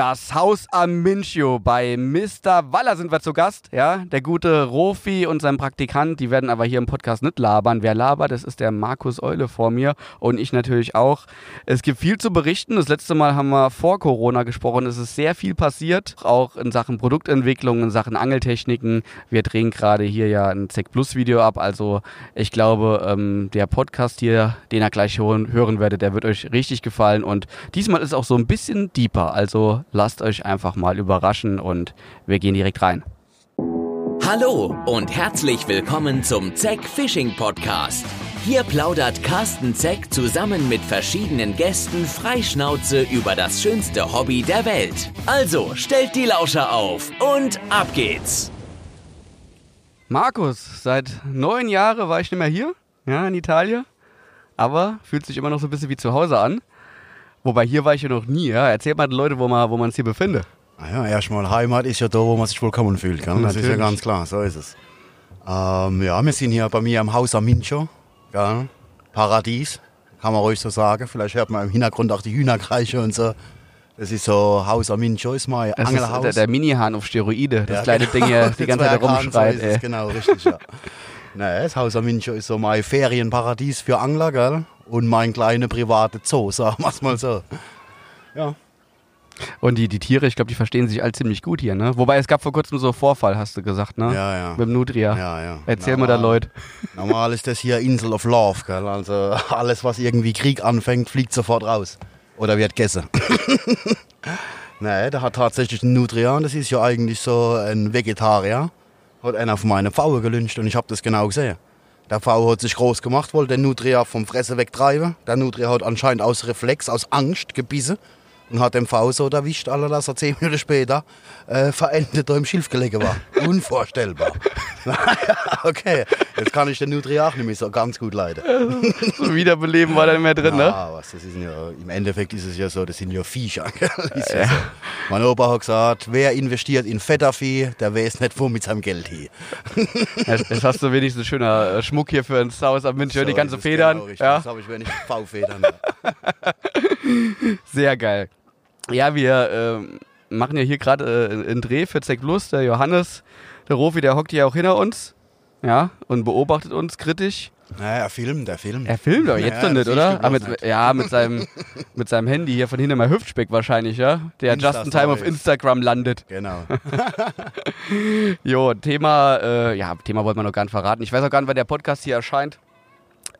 Das Haus am Minchio bei Mr. Waller sind wir zu Gast. Ja, der gute Rofi und sein Praktikant, die werden aber hier im Podcast nicht labern. Wer labert, das ist der Markus Eule vor mir und ich natürlich auch. Es gibt viel zu berichten. Das letzte Mal haben wir vor Corona gesprochen. Es ist sehr viel passiert, auch in Sachen Produktentwicklung, in Sachen Angeltechniken. Wir drehen gerade hier ja ein ZEC Plus Video ab. Also ich glaube, ähm, der Podcast hier, den ihr gleich hören, hören werdet, der wird euch richtig gefallen. Und diesmal ist auch so ein bisschen deeper. Also lasst euch einfach mal überraschen und wir gehen direkt rein. Hallo und herzlich willkommen zum Zeck Fishing Podcast. Hier plaudert Carsten Zeck zusammen mit verschiedenen Gästen freischnauze über das schönste Hobby der Welt. Also stellt die Lauscher auf und ab geht's. Markus, seit neun Jahren war ich nicht mehr hier, ja, in Italien. Aber fühlt sich immer noch so ein bisschen wie zu Hause an. Wobei hier war ich ja noch nie. Ja? Erzähl mal den Leuten, wo man, wo man es hier befindet. Naja, erstmal Heimat ist ja da, wo man sich willkommen fühlt. Gell? Das ist ja ganz klar, so ist es. Ähm, ja, wir sind hier bei mir am Haus am Mincho. Gell? Paradies, kann man ruhig so sagen. Vielleicht hört man im Hintergrund auch die Hühnerkreiche und so. Das ist so Haus am Mincho, ist mein das Angelhaus. Ist der, der Mini-Hahn auf Steroide, das ja, kleine genau. Ding hier die ganze Zeit rumschreit. So genau, richtig, ja. naja, das Haus am Mincho ist so mein Ferienparadies für Angler, gell? Und mein kleiner privater Zoo, sagen wir es mal so. Ja. Und die, die Tiere, ich glaube, die verstehen sich alle ziemlich gut hier, ne? Wobei es gab vor kurzem so Vorfall, hast du gesagt, ne? Ja, ja. Mit dem Nutria. Ja, ja. Erzähl normal, mir da, Leute. Normal ist das hier Insel of Love, gell? Also alles, was irgendwie Krieg anfängt, fliegt sofort raus. Oder wird gegessen. nee, der hat tatsächlich einen Nutria das ist ja eigentlich so ein Vegetarier. Hat einer von meinen Pfauen gelünscht und ich habe das genau gesehen. Der V hat sich groß gemacht, wollte den Nutria vom Fressen wegtreiben. Der Nutria hat anscheinend aus Reflex, aus Angst gebissen und hat den V so erwischt, dass er zehn Minuten später äh, verendet da im Schilf gelegen war. Unvorstellbar. okay, jetzt kann ich den Nutria auch nicht mehr so ganz gut leiden. so Wiederbeleben war da nicht mehr drin, ja, ne? Was, das ist ja, Im Endeffekt ist es ja so, das sind ja Viecher. ja so. Mein Opa hat gesagt, wer investiert in Fettervieh, der weiß nicht, wo mit seinem Geld hin. jetzt hast du wenigstens schöner äh, Schmuck hier für ein Haus am München, so die ganze Federn. Genau ja? Das habe ich, wenn ich V-Federn. Sehr geil. Ja, wir äh, machen ja hier gerade äh, einen Dreh für Zeck Lust. Der Johannes, der Rofi, der hockt hier auch hinter uns. Ja, und beobachtet uns kritisch. Naja, er filmt, er filmt. Er filmt doch jetzt naja, doch nicht, oder? Ah, mit, nicht. Ja, mit seinem, mit seinem Handy hier von hinten mal Hüftspeck wahrscheinlich, ja? Der Insta just in time auf Instagram landet. Genau. jo, Thema, äh, ja, Thema wollte man noch gar nicht verraten. Ich weiß auch gar nicht, wann der Podcast hier erscheint.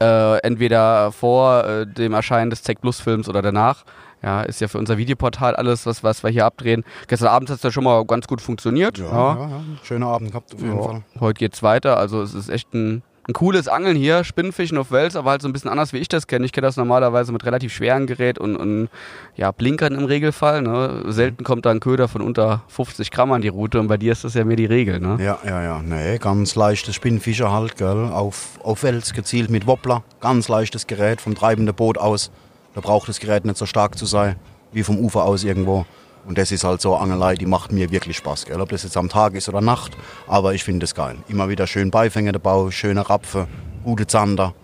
Äh, entweder vor äh, dem Erscheinen des Tech Plus Films oder danach. Ja, ist ja für unser Videoportal alles, was, was wir hier abdrehen. Gestern Abend hat es ja schon mal ganz gut funktioniert. Ja, ja. ja, ja. schöner Abend gehabt auf jeden ja. Fall. Heute geht's weiter. Also es ist echt ein, ein cooles Angeln hier, Spinnenfischen auf Wels, aber halt so ein bisschen anders, wie ich das kenne. Ich kenne das normalerweise mit relativ schweren Gerät und, und ja, Blinkern im Regelfall. Ne? Selten kommt da ein Köder von unter 50 Gramm an die Route und bei dir ist das ja mehr die Regel. Ne? Ja, ja, ja. Nee, ganz leichtes Spinnenfischer halt, gell? Auf, auf Wels gezielt mit Wobbler. Ganz leichtes Gerät vom treibenden Boot aus. Da braucht das Gerät nicht so stark zu sein wie vom Ufer aus irgendwo. Und das ist halt so Angelei, die macht mir wirklich Spaß. Gell? Ob das jetzt am Tag ist oder Nacht, aber ich finde es geil. Immer wieder schön Beifänger dabei, schöne Rapfe, gute Zander.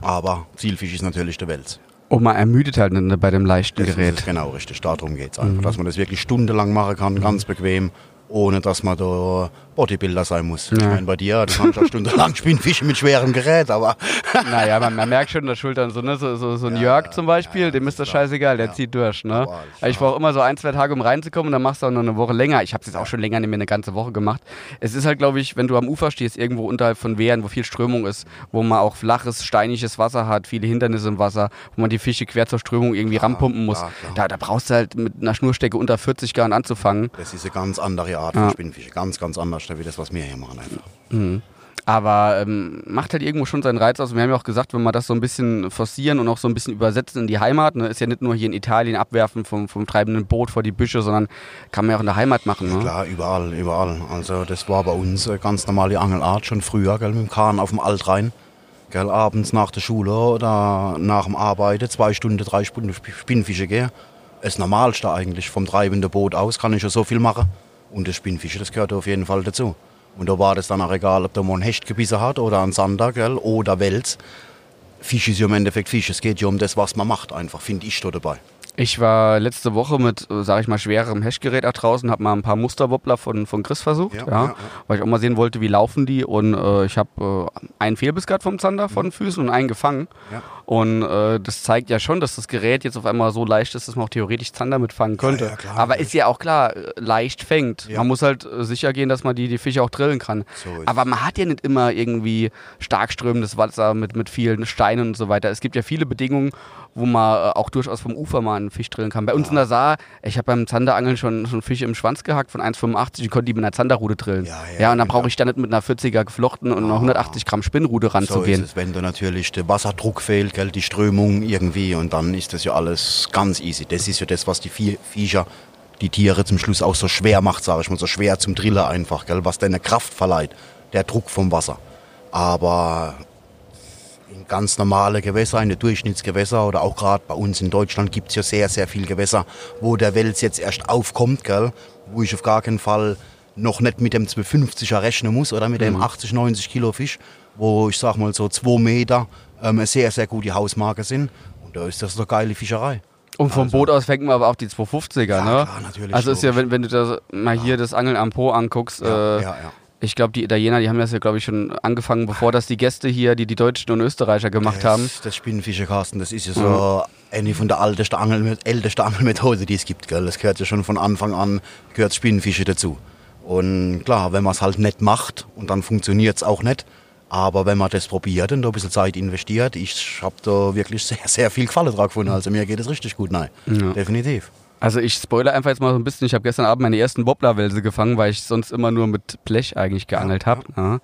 Aber Zielfisch ist natürlich der Wels. Und man ermüdet halt nicht bei dem leichten das Gerät. Genau, richtig. Darum geht es einfach. Mhm. Dass man das wirklich stundenlang machen kann, ganz bequem ohne dass man da Bodybuilder sein muss. Ja. Ich meine, bei dir, du kannst ja stundenlang Spinnfische mit schwerem Gerät, aber. naja, man, man, merkt schon in der Schultern so, ne? so, so, so ein ja, Jörg zum Beispiel, ja, dem ist das scheißegal, der zieht durch. Ne? Boah, ich brauche immer so ein, zwei Tage, um reinzukommen und dann machst du auch noch eine Woche länger. Ich habe es jetzt auch schon länger nicht mehr eine ganze Woche gemacht. Es ist halt, glaube ich, wenn du am Ufer stehst, irgendwo unterhalb von Wehren, wo viel Strömung ist, wo man auch flaches, steiniges Wasser hat, viele Hindernisse im Wasser, wo man die Fische quer zur Strömung irgendwie ranpumpen muss. Da, da brauchst du halt mit einer Schnurstecke unter 40 Grad anzufangen. Das ist eine ganz andere Art von Spinnfische ganz, ganz anders, wie das, was wir hier machen einfach. Mhm. Aber ähm, macht halt irgendwo schon seinen Reiz aus. Wir haben ja auch gesagt, wenn wir das so ein bisschen forcieren und auch so ein bisschen übersetzen in die Heimat, ne, ist ja nicht nur hier in Italien abwerfen vom, vom treibenden Boot vor die Büsche, sondern kann man ja auch in der Heimat machen. Ne? Klar, überall, überall. Also das war bei uns eine ganz normale Angelart schon früher, gell, mit dem Kahn auf dem Altrhein. Gell, abends nach der Schule oder nach dem Arbeiten, zwei Stunden, drei Stunden Spinnfische gehen. Das Normalste eigentlich vom treibenden Boot aus kann ich ja so viel machen. Und das Spinnfische, das gehört auf jeden Fall dazu. Und da war das dann auch egal, ob da mal ein Hecht gebissen hat oder ein Sander gell, oder Wels. Fisch ist ja im Endeffekt Fisch. Es geht ja um das, was man macht, einfach, finde ich da dabei. Ich war letzte Woche mit, äh, sag ich mal, schwererem Hashgerät da draußen, habe mal ein paar Musterwobbler von, von Chris versucht, ja, Ja, ja, weil ich auch mal sehen wollte, wie laufen die und äh, ich habe äh, einen Fehlbiss gehabt vom Zander von den Füßen und einen gefangen. Und äh, das zeigt ja schon, dass das Gerät jetzt auf einmal so leicht ist, dass man auch theoretisch Zander mitfangen könnte. ja, klar, Aber ist ja auch klar, äh, leicht fängt. Ja. Man muss halt äh, sicher gehen, dass man die, die Fische auch drillen kann. So Aber man hat ja nicht immer irgendwie stark strömendes Wasser mit, mit vielen Steinen und so weiter. Es gibt ja viele Bedingungen, wo man äh, auch durchaus vom Ufer mal einen Fisch drillen kann. Bei uns in der Saar, ich habe beim Zanderangeln schon, schon Fische im Schwanz gehackt von 1,85 und konnte die mit einer Zanderrute drillen. Ja, Ja, ja, und dann genau. brauche ich da nicht mit einer 40er geflochten und einer 180 Gramm Spinnrute So ranzugehen. ist es, wenn da natürlich der Wasserdruck fehlt, gell, die Strömung irgendwie und dann ist das ja alles ganz easy. Das ist ja das, was die Vie- Viecher, die Tiere zum Schluss auch so schwer macht, sage ich mal, so schwer zum Driller einfach, gell, was deine Kraft verleiht, der Druck vom Wasser. Aber in ganz normale Gewässer, in Durchschnittsgewässer oder auch gerade bei uns in Deutschland gibt es ja sehr, sehr viel Gewässer, wo der Wels jetzt erst aufkommt, gell, wo ich auf gar keinen Fall noch nicht mit dem 250er rechnen muss oder mit dem 80, 90 Kilo Fisch, wo ich sag mal so zwei Meter ähm, eine sehr, sehr gute Hausmarke sind. Und da ist das doch geile Fischerei. Und vom Boot aus fängt man aber auch die 250er, ne? Also klar, natürlich, Also ist ja, wenn, wenn du da mal hier das Angeln am Po anguckst, Ja, äh, ja, ja. ich glaube, die Italiener, die haben das ja, glaube ich, schon angefangen, bevor das die Gäste hier, die die Deutschen und Österreicher gemacht haben. Das, das Spinnenfische, Carsten, das ist ja so eine von der ältesten, Angel, ältesten Angelmethode, die es gibt. Gell? Das gehört ja schon von Anfang an, gehört Spinnenfische dazu. Und klar, wenn man es halt nicht macht und dann funktioniert es auch nicht. Aber wenn man das probiert und da ein bisschen Zeit investiert, ich habe da wirklich sehr, sehr viel Gefallen dran gefunden. Also mir geht es richtig gut, nein. Definitiv. Also ich spoilere einfach jetzt mal so ein bisschen. Ich habe gestern Abend meine ersten Wobblerwälse gefangen, weil ich sonst immer nur mit Blech eigentlich geangelt habe. Ja.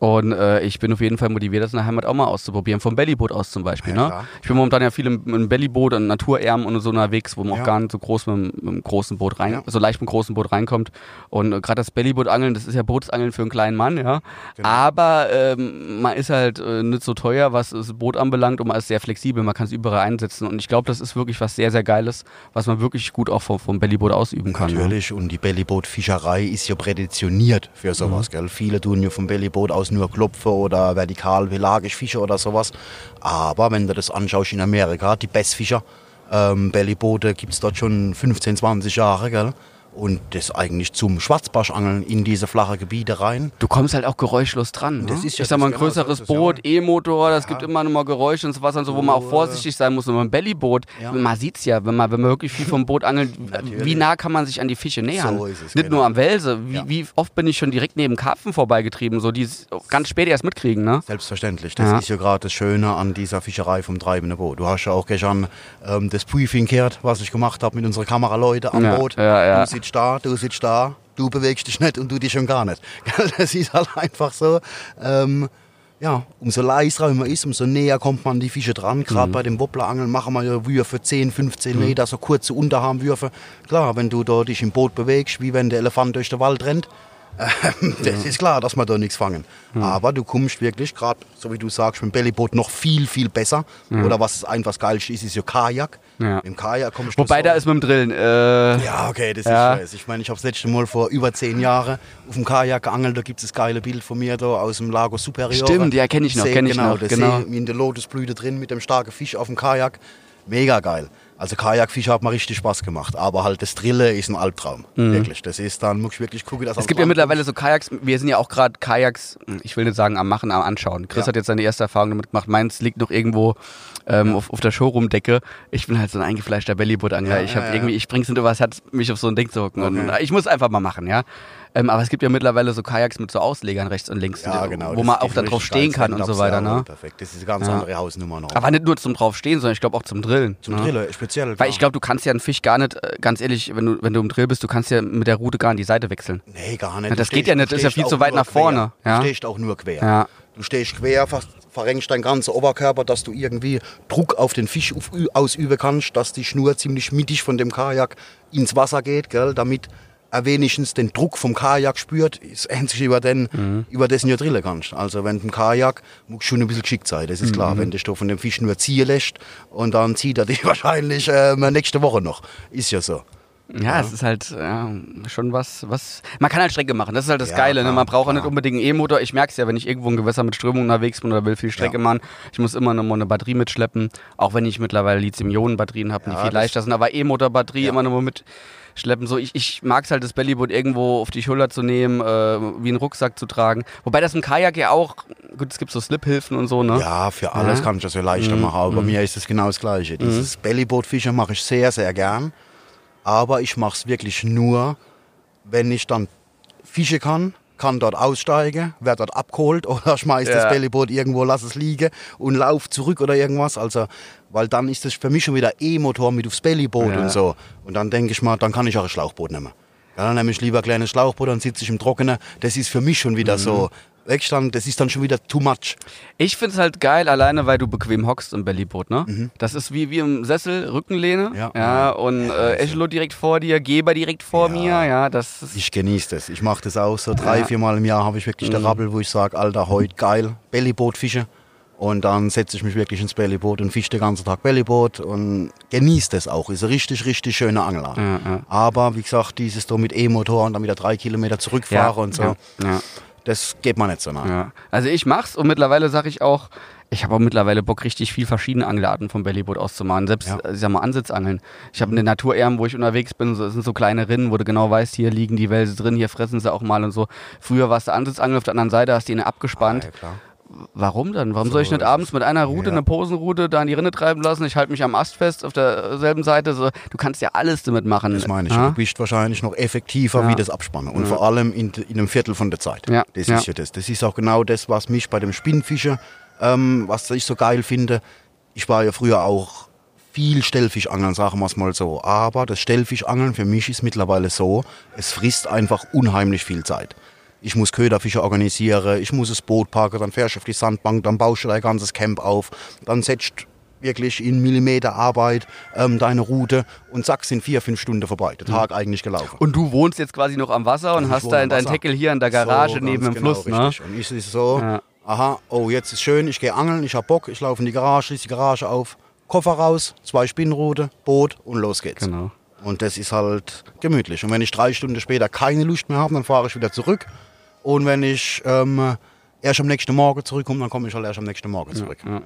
Und äh, ich bin auf jeden Fall motiviert, das in der Heimat auch mal auszuprobieren. Vom Bellyboot aus zum Beispiel. Ja, ne? klar. Ich bin momentan ja viel im, im Bellyboot und Naturärmen und so unterwegs, wo man Ja. auch gar nicht so groß mit, mit dem großen Boot rein, Ja. so leicht mit dem großen Boot reinkommt. Und äh, gerade das Bellyboot-Angeln, das ist ja Bootsangeln für einen kleinen Mann, ja. Genau. Aber ähm, man ist halt äh, nicht so teuer, was das Boot anbelangt und man ist sehr flexibel, man kann es überall einsetzen. Und ich glaube, das ist wirklich was sehr, sehr Geiles, was man wirklich gut auch vom, vom Bellyboot ausüben kann. ne? Natürlich, und die Bellyboot-Fischerei ist ja prädestiniert für sowas. Mhm. Gell? Viele tun ja vom Bellyboot aus nur Klopfe oder vertikal pelagisch Fische oder sowas. Aber wenn du das anschaust in Amerika, die Bassfischer, ähm, Bellyboote gibt es dort schon 15, 20 Jahre. Gell? Und das eigentlich zum Schwarzbarschangeln in diese flache Gebiete rein. Du kommst halt auch geräuschlos dran. Ne? Das ist ja ich sag mal, ein genau, größeres es, Boot, ja. E-Motor, das gibt immer noch mal Geräusche und so was und so, wo man auch vorsichtig sein muss. Und beim Bellyboot, Ja. man sieht's ja, wenn man, wenn man wirklich viel vom Boot angelt, wie nah kann man sich an die Fische nähern? So ist es, Nicht genau. nur am Welse. Wie, Ja. wie oft bin ich schon direkt neben Karpfen vorbeigetrieben, so die es ganz spät erst mitkriegen, ne? Selbstverständlich. Das Ja. ist ja gerade das Schöne an dieser Fischerei vom treibenden Boot. Du hast ja auch gestern ähm, das Briefing gehört, was ich gemacht habe mit unseren Kameraleuten am Ja, Boot. ja, ja. Du sitzt da, du sitzt da, du bewegst dich nicht und du dich schon gar nicht. Das ist halt einfach so. Ähm, ja, umso leiser man ist, umso näher kommt man an die Fische dran. Gerade Mhm. bei dem Wobblerangeln machen wir ja Würfe 10, 15 Meter, so kurze Unterarmwürfe. Klar, wenn du da dich im Boot bewegst, wie wenn der Elefant durch den Wald rennt, das ist klar, dass wir da nichts fangen. Aber du kommst wirklich, gerade so wie du sagst, mit dem Bellyboot noch viel, viel besser. Oder was einfach Geilste ist, ist ja Kajak. Ja. Im Kajak kommst du Wobei da ist mit dem Drillen. Äh, ja, okay, das Ja. ist scheiße. Ich meine, ich habe das letzte Mal vor über zehn Jahren auf dem Kajak geangelt. Da gibt es das geile Bild von mir da aus dem Lago Superior. Stimmt, ja, kenn ich noch, See, kenn ich genau, noch, genau. See in der Lotusblüte drin mit dem starken Fisch auf dem Kajak. Mega geil. Also Kajakfischer hat mir richtig Spaß gemacht. Aber halt das Drille ist ein Albtraum. Wirklich. Das ist dann, muss ich wirklich gucken, dass Mhm. Es gibt ja mittlerweile so Kajaks, wir sind ja auch gerade Kajaks, ich will nicht sagen am Machen, am Anschauen. Chris Ja. hat jetzt seine erste Erfahrung damit gemacht. Meins liegt noch irgendwo ähm, auf, auf der Showroom-Decke. Ich bin halt so ein eingefleischter Bellyboot-Angler. Ja, ich habe ja, ja. irgendwie, ich bring's nicht übers Herz, mich auf so ein Ding zu hocken. Und Okay. ich muss einfach mal machen, ja. Ähm, aber es gibt ja mittlerweile so Kajaks mit so Auslegern rechts und links, ja, genau, wo man auch dann drauf stehen kann und so weiter, ne? Perfekt. Das ist eine ganz Ja. andere Hausnummer noch. Aber nicht nur zum draufstehen, sondern ich glaube auch zum Drillen. Zum ne? Drille, speziell. Weil ich glaube, du kannst ja einen Fisch gar nicht, äh, ganz ehrlich, wenn du, wenn du im Drill bist, du kannst ja mit der Route gar an die Seite wechseln. Nee, gar nicht. Ja, das geht stehst- ja nicht, das ist ja viel zu weit nach vorne, Quer. ja. Du stehst auch nur quer. Ja. Du stehst quer, fast verrenkst deinen ganzen Oberkörper, dass du irgendwie Druck auf den Fisch ausüben kannst, dass die Schnur ziemlich mittig von dem Kajak ins Wasser geht, gell, damit wenigstens den Druck vom Kajak spürt, ist ähnlich über den, Mhm. über dessen du drillen kannst. Also wenn im Kajak musst du schon ein bisschen geschickt sein, das ist Mhm. klar. Wenn du dich von dem Fisch nur ziehen lässt und dann zieht er dich wahrscheinlich äh, nächste Woche noch. Ist ja so. Ja, es ist halt ja, schon was, was. Man kann halt Strecke machen, das ist halt das Ja, Geile. ne? Man braucht auch klar. nicht unbedingt einen E-Motor. Ich merke es ja, wenn ich irgendwo im Gewässer mit Strömung unterwegs bin oder will viel Strecke Ja. machen. Ich muss immer noch mal eine Batterie mitschleppen, auch wenn ich mittlerweile Lithium-Ionen-Batterien habe, die Ja, viel das- leichter sind. Aber E-Motor-Batterie Ja. immer noch mal mitschleppen. So, ich, ich mag es halt, das Bellyboot irgendwo auf die Schulter zu nehmen, äh, wie einen Rucksack zu tragen. Wobei das im Kajak ja auch, gut, es gibt so Slip-Hilfen und so, ne? Ja, für alles Ja. kann ich das ja leichter machen. Aber bei mir ist es genau das Gleiche. Dieses Bellybootfischen mache ich sehr, sehr gern. Aber ich mache es wirklich nur, wenn ich dann fischen kann, kann dort aussteigen, werde dort abgeholt oder schmeiß Ja. das Bellyboot irgendwo, lass es liegen und lauf zurück oder irgendwas. Also, weil dann ist das für mich schon wieder E-Motor mit aufs Bellyboot Ja. und so. Und dann denke ich mal, dann kann ich auch ein Schlauchboot nehmen. Dann nehme ich lieber ein kleines Schlauchboot, dann sitze ich im Trockenen. Das ist für mich schon wieder so. Wegstand, das ist dann schon wieder too much. Ich find's halt geil, alleine weil du bequem hockst im Bellyboot, ne? Das ist wie, wie im Sessel, Rückenlehne. Ja. ja und äh, Echelot direkt vor dir, Geber direkt vor Ja. mir. Ja, das. Ich genieße das. Ich mache das auch so drei, Ja. vier Mal im Jahr habe ich wirklich der Rappel, wo ich sage, Alter, heute geil, Bellyboot fische. Und dann setze ich mich wirklich ins Bellyboot und fische den ganzen Tag Bellyboot und genieße das auch. Ist eine richtig, richtig schöne Angelart. Ja, ja. Aber wie gesagt, dieses da mit E-Motor und dann wieder drei Kilometer zurückfahren und so, Ja, ja, das geht mir nicht so nah. ja. Also ich mach's und mittlerweile sage ich auch, ich habe auch mittlerweile Bock, richtig viel verschiedene Angelarten vom Bellyboot auszumachen. Selbst, Ja. ich sag mal, Ansitzangeln. Ich habe eine Naturerm, wo ich unterwegs bin, so, es sind so kleine Rinnen, wo du genau weißt, hier liegen die Wälse drin, hier fressen sie auch mal und so. Früher warst du Ansitzangel, auf der anderen Seite hast du ihn abgespannt. Ah, ja. Warum dann? Warum So, soll ich nicht das abends mit einer Route, ja. eine Posenroute, da in die Rinne treiben lassen? Ich halte mich am Ast fest auf derselben Seite. So, du kannst ja alles damit machen. Das meine ich. Ja? Du bist wahrscheinlich noch effektiver Ja. wie das Abspannen. Und vor allem in, in einem Viertel von der Zeit. Ja. Das ist ja das. Das ist auch genau das, was mich bei dem Spinnfischen, ähm, was ich so geil finde. Ich war ja früher auch viel Stellfischangeln, sagen wir es mal so. Aber das Stellfischangeln für mich ist mittlerweile so, es frisst einfach unheimlich viel Zeit. Ich muss Köderfische organisieren, ich muss das Boot parken, dann fährst du auf die Sandbank, dann baust du dein ganzes Camp auf, dann setzt wirklich in Millimeter Arbeit ähm, deine Route und zack, sind vier, fünf Stunden vorbei. Der Tag eigentlich gelaufen. Und du wohnst jetzt quasi noch am Wasser und Ich hast dein Wasser. Tackle hier in der Garage So, neben dem genau, Fluss, ne? richtig. Und ich ist so, Ja. aha, oh, jetzt ist schön, ich gehe angeln, ich hab Bock, ich laufe in die Garage, schließe die Garage auf, Koffer raus, zwei Spinnrute, Boot und los geht's. Genau. Und das ist halt gemütlich. Und wenn ich drei Stunden später keine Lust mehr habe, dann fahre ich wieder zurück. Und wenn ich ähm, erst am nächsten Morgen zurückkomme, dann komme ich halt erst am nächsten Morgen zurück. ja.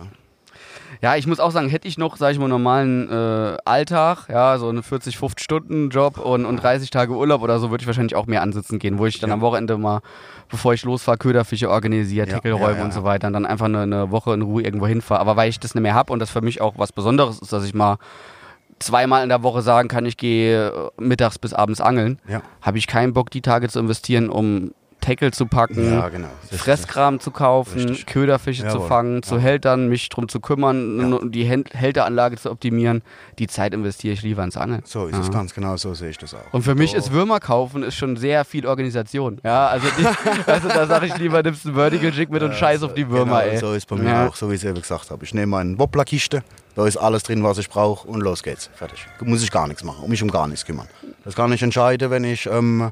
Ja, ich muss auch sagen, hätte ich noch, sag ich mal, normalen äh, Alltag, ja, so eine 40, 50 Stunden Job und, und 30 Tage Urlaub oder so, würde ich wahrscheinlich auch mehr ansitzen gehen, wo ich dann Ja. am Wochenende mal, bevor ich losfahre, Köderfische organisiere, Ja, Tackleräume ja, ja, und so ja. weiter und dann einfach eine, eine Woche in Ruhe irgendwo hinfahre. Aber weil ich das nicht mehr habe und das für mich auch was Besonderes ist, dass ich mal zweimal in der Woche sagen kann, ich gehe äh, mittags bis abends angeln, Ja. habe ich keinen Bock, die Tage zu investieren, um Tackle zu packen, Ja, genau. Fresskram zu kaufen, Richtig. Köderfische zu Jawohl. fangen, zu Ja. Hältern, mich drum zu kümmern, Ja. die Hält- Hälteranlage zu optimieren. Die Zeit investiere ich lieber ins Angeln. So ist es ganz genau, so sehe ich das auch. Und für mich so. ist Würmer kaufen ist schon sehr viel Organisation. Ja, also die, also da sage ich lieber, nimmst einen Vertical Jig mit und scheiß auf die Würmer, genau, ey. So ist bei mir auch, so wie ich es eben gesagt habe. Ich nehme meine Wobblerkiste, da ist alles drin, was ich brauche und los geht's. Fertig. Muss ich gar nichts machen, um mich um gar nichts kümmern. Das kann ich entscheiden, wenn ich, ähm,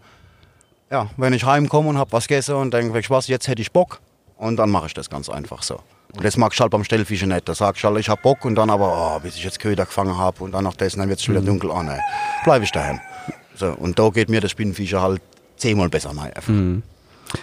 ja, wenn ich heimkomme und habe was gegessen und denke, was, jetzt hätte ich Bock und dann mache ich das ganz einfach so. Und das mag ich halt beim Stellfischen nicht. Da sag ich halt, ich hab Bock und dann aber, oh, bis ich jetzt Köder gefangen habe und dann noch das, und dann wird es schon wieder dunkel. Oh nein, bleibe ich daheim. So, und da geht mir der Spinnenfischer halt zehnmal besser rein. Einfach.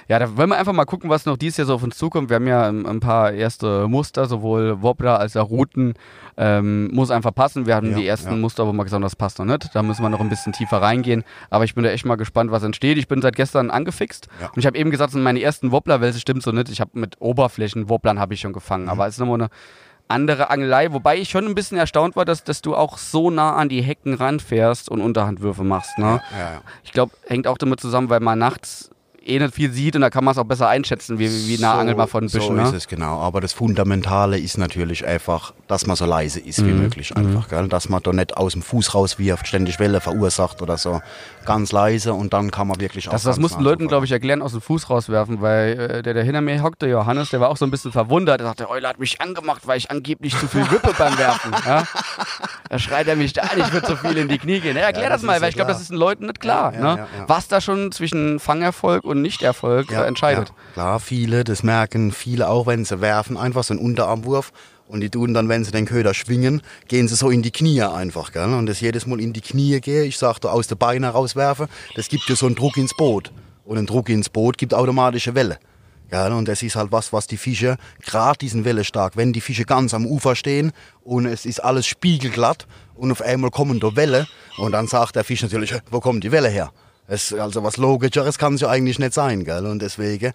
Ja, da wollen wir einfach mal gucken, was noch dieses Jahr so auf uns zukommt. Wir haben ja ähm, ein paar erste Muster, sowohl Wobbler als auch Routen. Ähm, muss einfach passen. Wir haben Ja, die ersten ja. Muster, wo wir gesagt haben, das passt noch nicht. Da müssen wir noch ein bisschen tiefer reingehen. Aber ich bin da echt mal gespannt, was entsteht. Ich bin seit gestern angefixt. Ja. Und ich habe eben gesagt, meine ersten Wobblerwälse stimmt so nicht. Ich habe mit Oberflächen Wobblern habe ich schon gefangen. Mhm. Aber es ist nochmal eine andere Angelei. Wobei ich schon ein bisschen erstaunt war, dass, dass du auch so nah an die Hecken ranfährst und Unterhandwürfe machst. Ne? Ja, ja. Ich glaube, hängt auch damit zusammen, weil man nachts eh nicht viel sieht und da kann man es auch besser einschätzen, wie, wie nah angelt man von Büschen. So ne? ist es genau. Aber das Fundamentale ist natürlich einfach, dass man so leise ist wie möglich einfach. Gell? Dass man da nicht aus dem Fuß rauswirft, ständig Welle verursacht oder so. Ganz leise und dann kann man wirklich auch. Das, das mussten Leuten, glaube ich, erklären, aus dem Fuß rauswerfen, weil äh, der, der hinter mir hockte, Johannes, der war auch so ein bisschen verwundert. Er sagte, der Eule hat mich angemacht, weil ich angeblich zu viel wippe beim Werfen. Ja? Da schreit er mich da an, ich würde zu viel in die Knie gehen. Ja, erklär Ja, das, das mal, weil ja ich glaube, das ist den Leuten nicht klar. Ne? Was da schon zwischen Fangerfolg und Nichterfolg entscheidet. Klar, viele, das merken viele auch, wenn sie werfen, einfach so einen Unterarmwurf Und die tun dann, wenn sie den Köder schwingen, gehen sie so in die Knie einfach. Gell? Und das jedes Mal in die Knie gehe, ich sagte, aus den Beinen rauswerfe, das gibt ja so einen Druck ins Boot. Und ein Druck ins Boot gibt automatische Welle. Gell? Und das ist halt was, was die Fische, gerade diesen Welle stark, wenn die Fische ganz am Ufer stehen und es ist alles spiegelglatt und auf einmal kommen da Welle und dann sagt der Fisch natürlich, wo kommt die Welle her? Es, also was Logischeres kann es ja eigentlich nicht sein. Gell? Und deswegen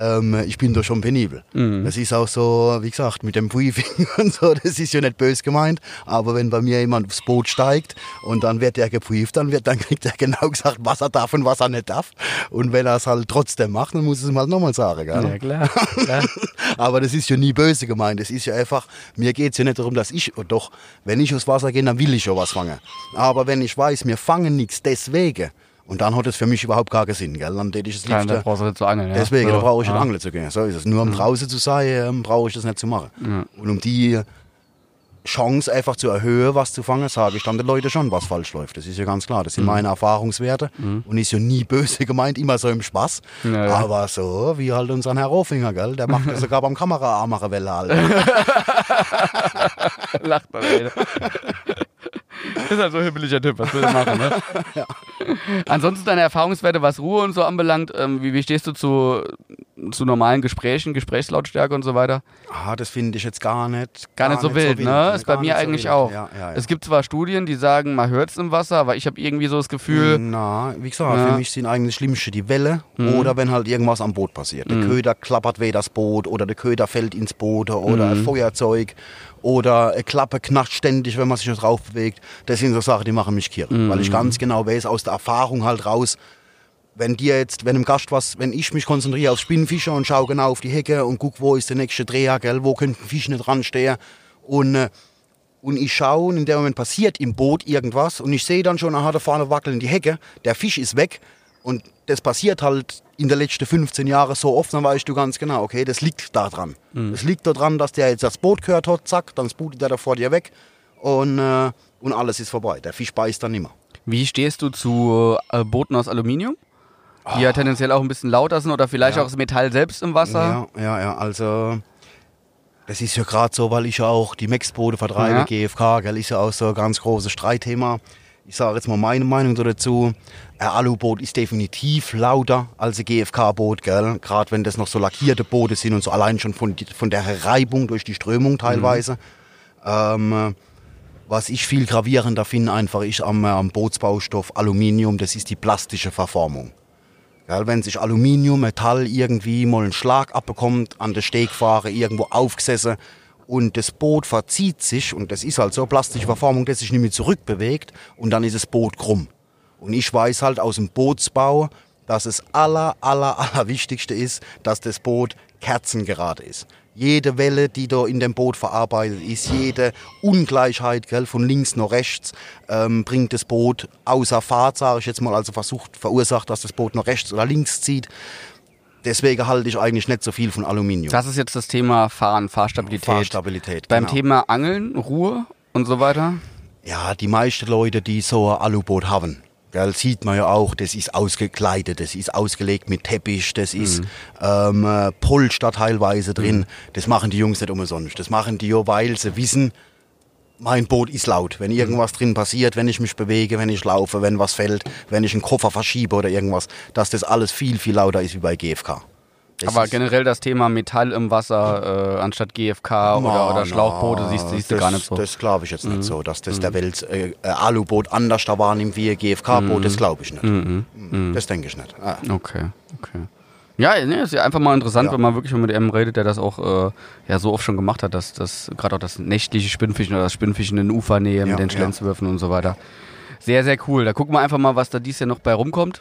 ähm, ich bin da schon penibel. Mhm. Das ist auch so, wie gesagt, mit dem Briefing und so, das ist ja nicht böse gemeint, aber wenn bei mir jemand aufs Boot steigt und dann wird er gebrieft, dann, wird, dann kriegt er genau gesagt, was er darf und was er nicht darf. Und wenn er es halt trotzdem macht, dann muss es ihm halt nochmal sagen. Gell? Ja, klar. klar. aber das ist ja nie böse gemeint. Das ist ja einfach, mir geht es ja nicht darum, dass ich, oh doch, wenn ich aufs Wasser gehe, dann will ich schon was fangen. Aber wenn ich weiß, wir fangen nichts deswegen, und dann hat es für mich überhaupt gar keinen Sinn. Gell? Dann hätte ich es liebste. Da brauchst du nicht zu angeln. Ja. Deswegen, so, da brauche ich ja. nicht angeln zu gehen. So ist es. Nur um mhm. draußen zu sein, ähm, brauche ich das nicht zu machen. Ja. Und um die Chance einfach zu erhöhen, was zu fangen, sage ich dann den Leuten schon, was falsch läuft. Das ist ja ganz klar. Das sind Mhm. meine Erfahrungswerte und ist ja nie böse gemeint, immer so im Spaß. Ja, ja. Aber so wie halt unser Herr Rofinger, gell? der macht das sogar beim Kameraarmacher Welle halt. Lacht ey. Ist halt so ein hibbeliger Typ, was will er machen, ne? Ansonsten deine Erfahrungswerte, was Ruhe und so anbelangt, ähm, wie, wie stehst du zu, zu normalen Gesprächen, Gesprächslautstärke und so weiter? Ah, das finde ich jetzt gar nicht. Gar, nicht so wild, ne? gar Ist bei nicht mir so eigentlich wild. auch. Ja, ja, ja. Es gibt zwar Studien, die sagen, man hört es im Wasser, aber ich habe irgendwie so das Gefühl, Na, wie gesagt. Mhm. für mich sind eigentlich das Schlimmste die Welle oder wenn halt irgendwas am Boot passiert. Der Köder klappert weh das Boot oder der Köder fällt ins Boot oder Mhm. ein Feuerzeug oder eine Klappe knarrt ständig, wenn man sich nicht drauf bewegt. Das sind so Sachen, die machen mich kirre. Mhm. Weil ich ganz genau weiß, aus der Erfahrung halt raus, wenn dir jetzt, wenn im Gast was, wenn ich mich konzentriere auf Spinnfischer und schaue genau auf die Hecke und guck, wo ist der nächste Dreher, gell, wo könnte ein Fisch nicht ranstehen und äh, und ich schaue und in dem Moment passiert im Boot irgendwas und ich sehe dann schon, aha, da vorne wackeln die Hecke, der Fisch ist weg und das passiert halt in den letzten 15 Jahren so oft, dann weißt du ganz genau, okay, das liegt da dran. Das liegt daran, dass der jetzt das Boot gehört hat, zack, dann sputet der da vor dir weg und, äh, und alles ist vorbei. Der Fisch beißt dann nimmer. wie stehst du zu äh, Booten aus Aluminium? Die ja tendenziell auch ein bisschen lauter sind oder vielleicht Ja. auch das Metall selbst im Wasser. Ja, ja, ja, also das ist ja gerade so, weil ich ja auch die Mexboote vertreibe, Ja. GFK, gell, ist ja auch so ein ganz großes Streitthema. Ich sage jetzt mal meine Meinung dazu. Ein Aluboot ist definitiv lauter als ein GFK-Boot, gell? Gerade wenn das noch so lackierte Boote sind und so allein schon von, von der Reibung durch die Strömung teilweise. Ähm, was ich viel gravierender finde einfach ist am, äh, am Bootsbaustoff Aluminium, das ist die plastische Verformung. Gell, wenn sich Aluminium, Metall irgendwie mal einen Schlag abbekommt, an der Stegfahre irgendwo aufgesessen und das Boot verzieht sich und das ist halt so plastische Verformung, dass sich nicht mehr zurückbewegt und dann ist das Boot krumm. Und ich weiß halt aus dem Bootsbau, dass es aller, aller, aller Wichtigste ist, dass das Boot kerzengerade ist. Jede Welle, die da in dem Boot verarbeitet ist, jede Ungleichheit gell, von links nach rechts, ähm, bringt das Boot außer Fahrt, sage ich jetzt mal, also versucht, verursacht, dass das Boot nach rechts oder links zieht. Deswegen halte ich eigentlich nicht so viel von Aluminium. Das ist jetzt das Thema Fahren, Fahrstabilität. Fahrstabilität, Beim genau. Thema Angeln, Ruhe und so weiter. Ja, die meisten Leute, die so ein Aluboot haben, gell, sieht man ja auch, das ist ausgekleidet, das ist ausgelegt mit Teppich, das ist ähm, äh, Polster teilweise drin. Das machen die Jungs nicht umsonst. Das machen die ja, weil sie wissen, mein Boot ist laut. Wenn irgendwas drin passiert, wenn ich mich bewege, wenn ich laufe, wenn was fällt, wenn ich einen Koffer verschiebe oder irgendwas, dass das alles viel, viel lauter ist wie bei GFK. Aber generell das Thema Metall im Wasser äh, anstatt GFK oder, Na, oder Schlauchboote na, siehst, siehst du das, gar nicht so. Mhm. Das glaube ich jetzt nicht so, dass das der Welt äh, äh, Aluboot anders da wahrnimmt wie GFK-Boot, Mhm. das glaube ich nicht. Mhm. Das denke ich nicht. Ah. Okay, okay. Ja, ne, ist ja einfach mal interessant, Ja. wenn man wirklich mal mit einem redet, der das auch äh, ja so oft schon gemacht hat, dass das gerade auch das nächtliche Spinnfischen oder das Spinnfischen in Ufernähe Ja, mit den. Schlenzwürfen und so weiter. Sehr, sehr cool. Da gucken wir einfach mal, was da dies Jahr noch bei rumkommt.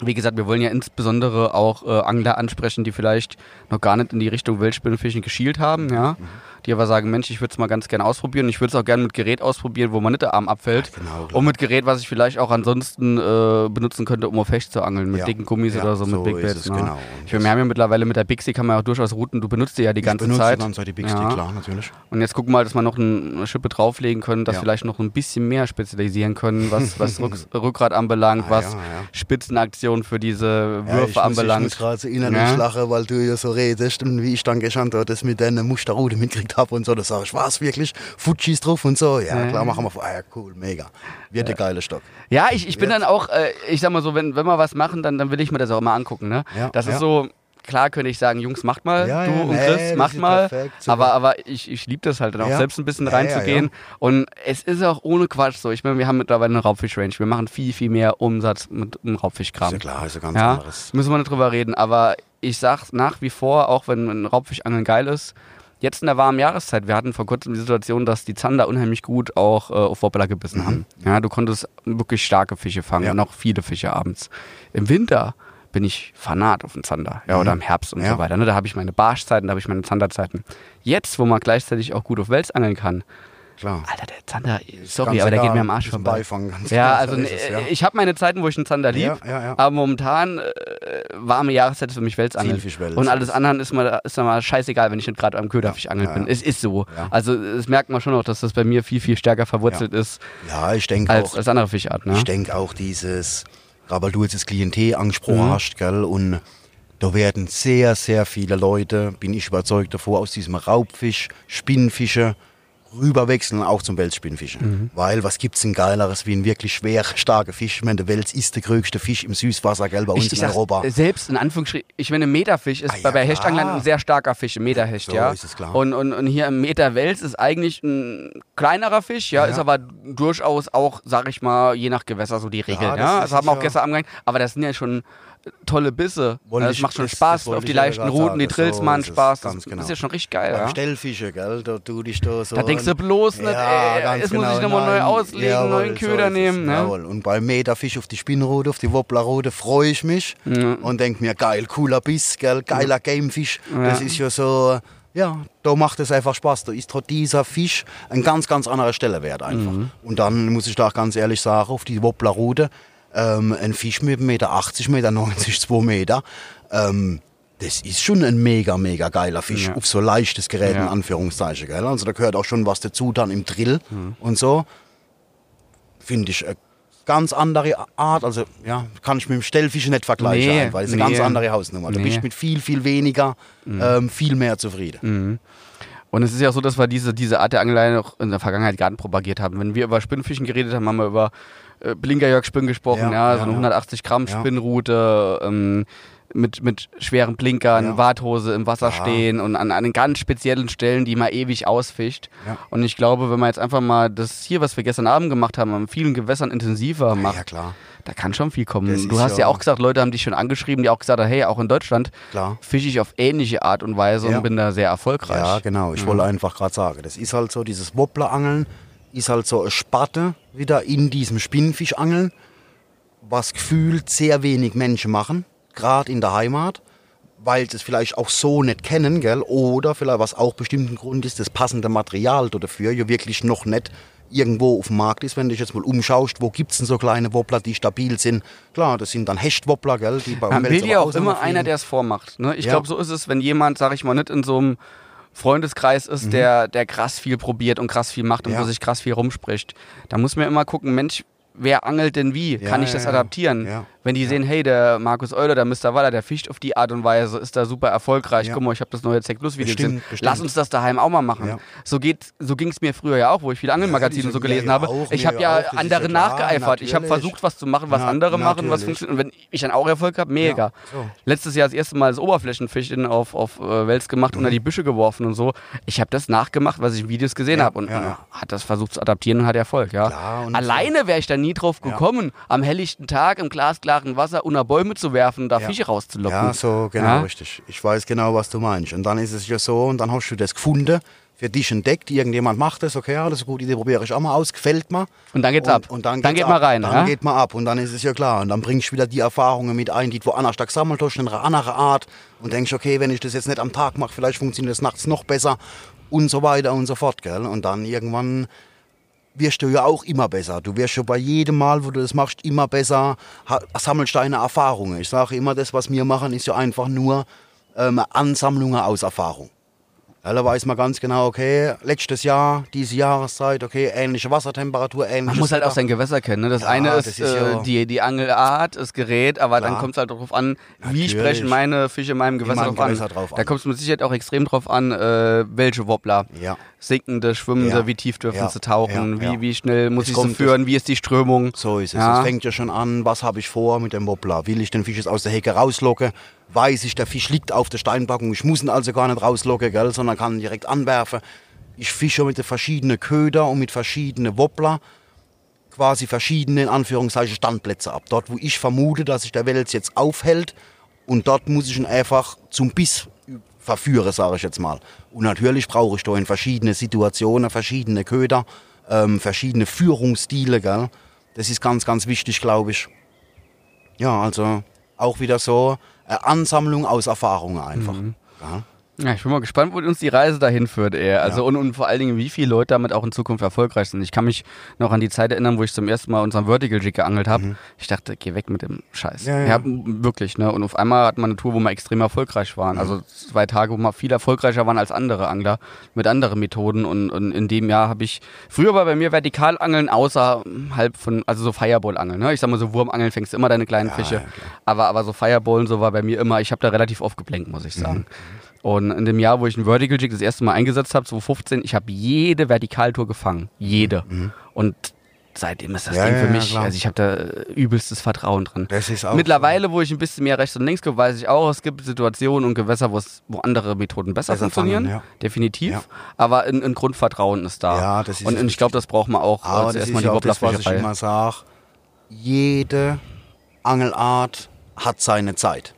Wie gesagt, wir wollen ja insbesondere auch äh, Angler ansprechen, die vielleicht noch gar nicht in die Richtung Wildspinnfischen geschielt haben, ja. Die aber sagen, Mensch, ich würde es mal ganz gerne ausprobieren. Ich würde es auch gerne mit Gerät ausprobieren, wo man nicht der Arm abfällt. Ja, genau, und mit Gerät, was ich vielleicht auch ansonsten äh, benutzen könnte, um auf Hecht zu angeln. Mit Ja. dicken Gummis Ja, oder so, mit so Big ist Baits. ne? genau. Ich meine, wir haben ja mittlerweile mit der Bixi kann man ja auch durchaus routen. Du benutzt die ja die ganze ich benutze Zeit. ganze Zeit die Big Ja. klar, natürlich. Und jetzt gucken wir mal, dass wir noch ein- eine Schippe drauflegen können, dass Ja. vielleicht noch ein bisschen mehr spezialisieren können, was, was Rück, Rückgrat anbelangt, Ah, was. Motivation für diese Würfe ich muss, anbelangt. Ich muss gerade so innerlich lachen, weil du ja so redest und wie ich dann gestanden habe, das mit deiner Musterrute mitgekriegt habe und so. Da sag ich, was wirklich? Fujis drauf und so. Ja, klar, machen wir. Ah, ja, cool, mega. Wird der geile Stock. Ja, ich, ich bin dann auch, äh, ich sag mal so, wenn, wenn wir was machen, dann, dann will ich mir das auch immer angucken. Ne? Ja, das ist ja. so, klar könnte ich sagen, Jungs, macht mal, Ja, du ja, und Chris, das macht mal. perfekt, aber aber ich, ich liebe das halt dann auch Ja. selbst ein bisschen reinzugehen. Und es ist auch ohne Quatsch so. Ich meine, wir haben mittlerweile eine Raubfisch-Range. Wir machen viel, viel mehr Umsatz mit dem Raubfischkram. Ist ja klar, ist ja ganz anderes. müssen wir nicht drüber reden. Aber ich sag nach wie vor, auch wenn ein Raubfischangeln geil ist, jetzt in der warmen Jahreszeit, wir hatten vor kurzem die Situation, dass die Zander unheimlich gut auch äh, auf Wobbler gebissen haben. Ja, du konntest wirklich starke Fische fangen Mhm. Ja. und auch viele Fische abends. Im Winter bin ich Fanat auf den Zander. Ja, oder im Herbst und Mhm. Ja. so weiter. Ne? Da habe ich meine Barschzeiten, da habe ich meine Zanderzeiten. Jetzt, wo man gleichzeitig auch gut auf Wels angeln kann, Klar. Alter, der Zander, sorry, Ganz aber der geht mir am Arsch vorbei. Beifang, ganz Ja, klar, also so ne, es, ja. ich habe meine Zeiten, wo ich einen Zander lieb, Ja, ja, aber momentan äh, warme Jahreszeit ist für mich Welsangeln. Und alles andere ist mir, ist mal scheißegal, wenn ich nicht gerade am Köderfisch angeln bin. Es ist so. Also es merkt man schon auch, dass das bei mir viel, viel stärker verwurzelt ist Ja, ich denke als, auch. als andere Fischarten. Ne? Ich denke auch dieses, weil du jetzt das Klientel angesprochen Mhm. hast, gell, und da werden sehr, sehr viele Leute, bin ich überzeugt davor, aus diesem Raubfisch, Spinnfische rüberwechseln auch zum Welsspinnfischen. Mhm. Weil was gibt's denn geileres wie ein wirklich schwer starker Fisch? Ich meine, der Wels ist der größte Fisch im Süßwasser, gell, bei uns Ich, ich in Europa. selbst in Anführungsstrichen, ich meine, ein Meterfisch ist Ah, ja, bei. Hechtanglern ein sehr starker Fisch, ein Meterhecht, So ja. ist es klar. Und, und, und hier im Meter Wels ist eigentlich ein kleinerer Fisch, ja, Ja. ist aber durchaus auch, sag ich mal, je nach Gewässer so die Regel. Ja, das ist das haben wir auch ja- gestern angegangen, aber das sind ja schon tolle Bisse. Ich- macht schon Spaß auf die ich ja leichten Routen, die. Trills So machen Spaß. Das ganz ist genau. ja schon richtig geil, Beim ja. Stellfische, gell, da du dich da so... Da denkst du bloß nicht, ey, ganz jetzt muss ich genau, nochmal neu auslegen, Jawohl, neuen so Köder es, nehmen, ne? Jawohl. Und beim Meterfisch auf die Spinnrode, auf die Wobblerrode freue ich mich und denke mir, geil, cooler Biss, gell, geiler Gamefisch. Das Ja. ist ja so, ja, da macht es einfach Spaß. Da ist dieser Fisch ein ganz, ganz anderer Stellenwert einfach. Mhm. Und dann muss ich da auch ganz ehrlich sagen, auf die Wobblerrode, ähm, ein Fisch mit 1,80 Meter, 80 Meter, 90, 2 Meter, ähm, das ist schon ein mega, mega geiler Fisch Ja. auf so leichtes Gerät, in Ja. Anführungszeichen. Gell? Also da gehört auch schon was dazu dann im Drill Mhm. und so. Finde ich eine ganz andere Art. Also ja, kann ich mit dem Stellfisch nicht vergleichen, Nee, einfach. Das ist eine nee. ganz andere Hausnummer. Da Nee. bist du mit viel, viel weniger, ähm, viel mehr zufrieden. Und es ist ja auch so, dass wir diese, diese Art der Angelei noch in der Vergangenheit gar nicht propagiert haben. Wenn wir über Spinnfischen geredet haben, haben wir über äh, Blinkerjörg-Spinn gesprochen, ja, Ja, so eine ja. 180 Gramm. Spinnrute, ähm, mit, mit schweren Blinkern, Ja. Warthose im Wasser Ja. stehen und an, an den ganz speziellen Stellen, die man ewig ausfischt. Ja. Und ich glaube, wenn man jetzt einfach mal das hier, was wir gestern Abend gemacht haben, an vielen Gewässern intensiver macht, da kann schon viel kommen. Das Du hast ja auch gesagt, Leute haben dich schon angeschrieben, die auch gesagt haben, hey, auch in Deutschland fische ich auf ähnliche Art und Weise und bin da sehr erfolgreich. Ja, genau. Ich wollte einfach gerade sagen, das ist halt so, dieses Wobblerangeln ist halt so eine Sparte wieder in diesem Spinnfischangeln, was gefühlt sehr wenig Menschen machen, gerade in der Heimat, weil sie es vielleicht auch so nicht kennen, gell? oder vielleicht, was auch bestimmt ein Grund ist, das passende Material dafür ja wirklich noch nicht irgendwo auf dem Markt ist, wenn du dich jetzt mal umschaust, wo gibt es denn so kleine Wobbler, die stabil sind. Klar, das sind dann Hechtwobbler, gell, die bei Man will ja auch immer einer, der es vormacht. Ne? Ich Ja. glaube, so ist es, wenn jemand, sag ich mal, nicht in so einem Freundeskreis ist, der, der krass viel probiert und krass viel macht und Mhm. Ja. wo sich krass viel rumspricht. Da muss man immer gucken, Mensch, wer angelt denn wie? Ja, Kann ich das adaptieren? Ja. Wenn die sehen, hey, der Markus Euler, der Mr. Waller, der fischt auf die Art und Weise, ist da super erfolgreich. Ja. Guck mal, ich habe das neue Zack Plus Video Bestimmt, gesehen. bestimmt. Lass uns das daheim auch mal machen. Ja. So geht, so ging es mir früher ja auch, wo ich viele Angelmagazine so gelesen ja, ja, habe. auch, ich habe ja auch, das ist andere ja klar, nachgeeifert. Ich habe natürlich. versucht, was zu machen, was Na- andere machen, was natürlich. funktioniert. Und wenn ich dann auch Erfolg habe, mega. Ja, so. Letztes Jahr das erste Mal das Oberflächenfischen auf, auf äh, Wels gemacht, unter die Büsche geworfen und so. Ich habe das nachgemacht, was ich in Videos gesehen Ja, habe und ja, ja. hat das versucht zu adaptieren und hat Erfolg, ja. Klar, und Alleine wäre ich da nie drauf gekommen, am helllichten Tag im glasklaren Wasser unter Bäume zu werfen und da Ja. Fische rauszulocken. Ja, so genau Ja? richtig. Ich weiß genau, was du meinst. Und dann ist es ja so, und dann hast du das gefunden, für dich entdeckt, irgendjemand macht das, okay, ja, das ist eine gute Idee, probiere ich auch mal aus, gefällt mir. Und dann geht's und, ab. Und dann, Dann geht's geht man rein, Dann ja? geht man ab und dann ist es ja klar. Und dann bringst du wieder die Erfahrungen mit ein, die du woanders gesammelt hast, in einer anderen Art und denkst, okay, wenn ich das jetzt nicht am Tag mache, vielleicht funktioniert das nachts noch besser und so weiter und so fort, gell? Und dann irgendwann wirst du ja auch immer besser. Du wirst schon bei jedem Mal, wo du das machst, immer besser, sammelst deine Erfahrungen. Ich sage immer, das, was wir machen, ist ja einfach nur ähm, Ansammlungen aus Erfahrung. Weil da weiß man ganz genau, okay, letztes Jahr, diese Jahreszeit, okay, ähnliche Wassertemperatur, ähnliches Man muss halt auch sein Gewässer kennen. Ne? Das Ja, eine ist, das ist ja- äh, die, die Angelart, das Gerät, aber dann Klar. kommt es halt darauf an, wie Natürlich. sprechen meine Fische in meinem Gewässer, meinem drauf, Gewässer an. drauf Da an. kommt es mit Sicherheit auch extrem drauf an, äh, welche Wobbler. Ja. Sinkende, schwimmende, Ja. wie tief dürfen Ja. sie tauchen, Ja. Wie, wie schnell muss Es ich sie führen, wie ist die Strömung. So ist es. Es fängt ja schon an, was habe ich vor mit dem Wobbler? Will ich den Fisch jetzt aus der Hecke rauslocken? Weiß ich, der Fisch liegt auf der Steinpackung. Ich muss ihn also gar nicht rauslocken, gell, sondern kann ihn direkt anwerfen. Ich fische mit den verschiedenen Köder und mit verschiedenen Wobbler quasi verschiedene, in Anführungszeichen, Standplätze ab. Dort, wo ich vermute, dass sich der Wels jetzt aufhält und dort muss ich ihn einfach zum Biss verführen, sage ich jetzt mal. Und natürlich brauche ich da in verschiedene Situationen, verschiedene Köder, ähm, verschiedene Führungsstile, gell. Das ist ganz, ganz wichtig, glaube ich. Ja, also auch wieder so eine Ansammlung aus Erfahrungen einfach. Ja. Ja, ich bin mal gespannt, wo uns die Reise dahin führt, ey. Also und, und vor allen Dingen, wie viele Leute damit auch in Zukunft erfolgreich sind. Ich kann mich noch an die Zeit erinnern, wo ich zum ersten Mal unseren Vertical Jig geangelt habe. Ich dachte, geh weg mit dem Scheiß. Mhm. Ja, ja. m- wirklich, ne? Und auf einmal hat man eine Tour, wo wir extrem erfolgreich waren. Also zwei Tage, wo wir viel erfolgreicher waren als andere Angler mit anderen Methoden. Und, und in dem Jahr habe ich, früher war bei mir Vertikalangeln außerhalb von, also so Fireball-Angeln, ne? Ich sag mal so Wurmangeln fängst du immer deine kleinen Fische. aber, aber so Fireballen, so war bei mir immer, ich habe da relativ oft geblenkt, muss ich sagen. Und in dem Jahr, wo ich einen Vertical Jig das erste Mal eingesetzt habe, 2015, ich habe jede Vertikaltour gefangen. Jede. Und seitdem ist das Ja, Ding für ja, mich, klar. also ich habe da äh, übelstes Vertrauen drin. Das ist auch Mittlerweile, wo ich ein bisschen mehr rechts und links gucke, weiß ich auch, es gibt Situationen und Gewässer, wo andere Methoden besser, Besser funktionieren. fangen, ja. Definitiv. Aber ein, ein Grundvertrauen ist da. Ja, das ist und, ich glaube, das braucht man auch Aber erstmal ist die das, was ich immer sage. Jede Angelart hat seine Zeit.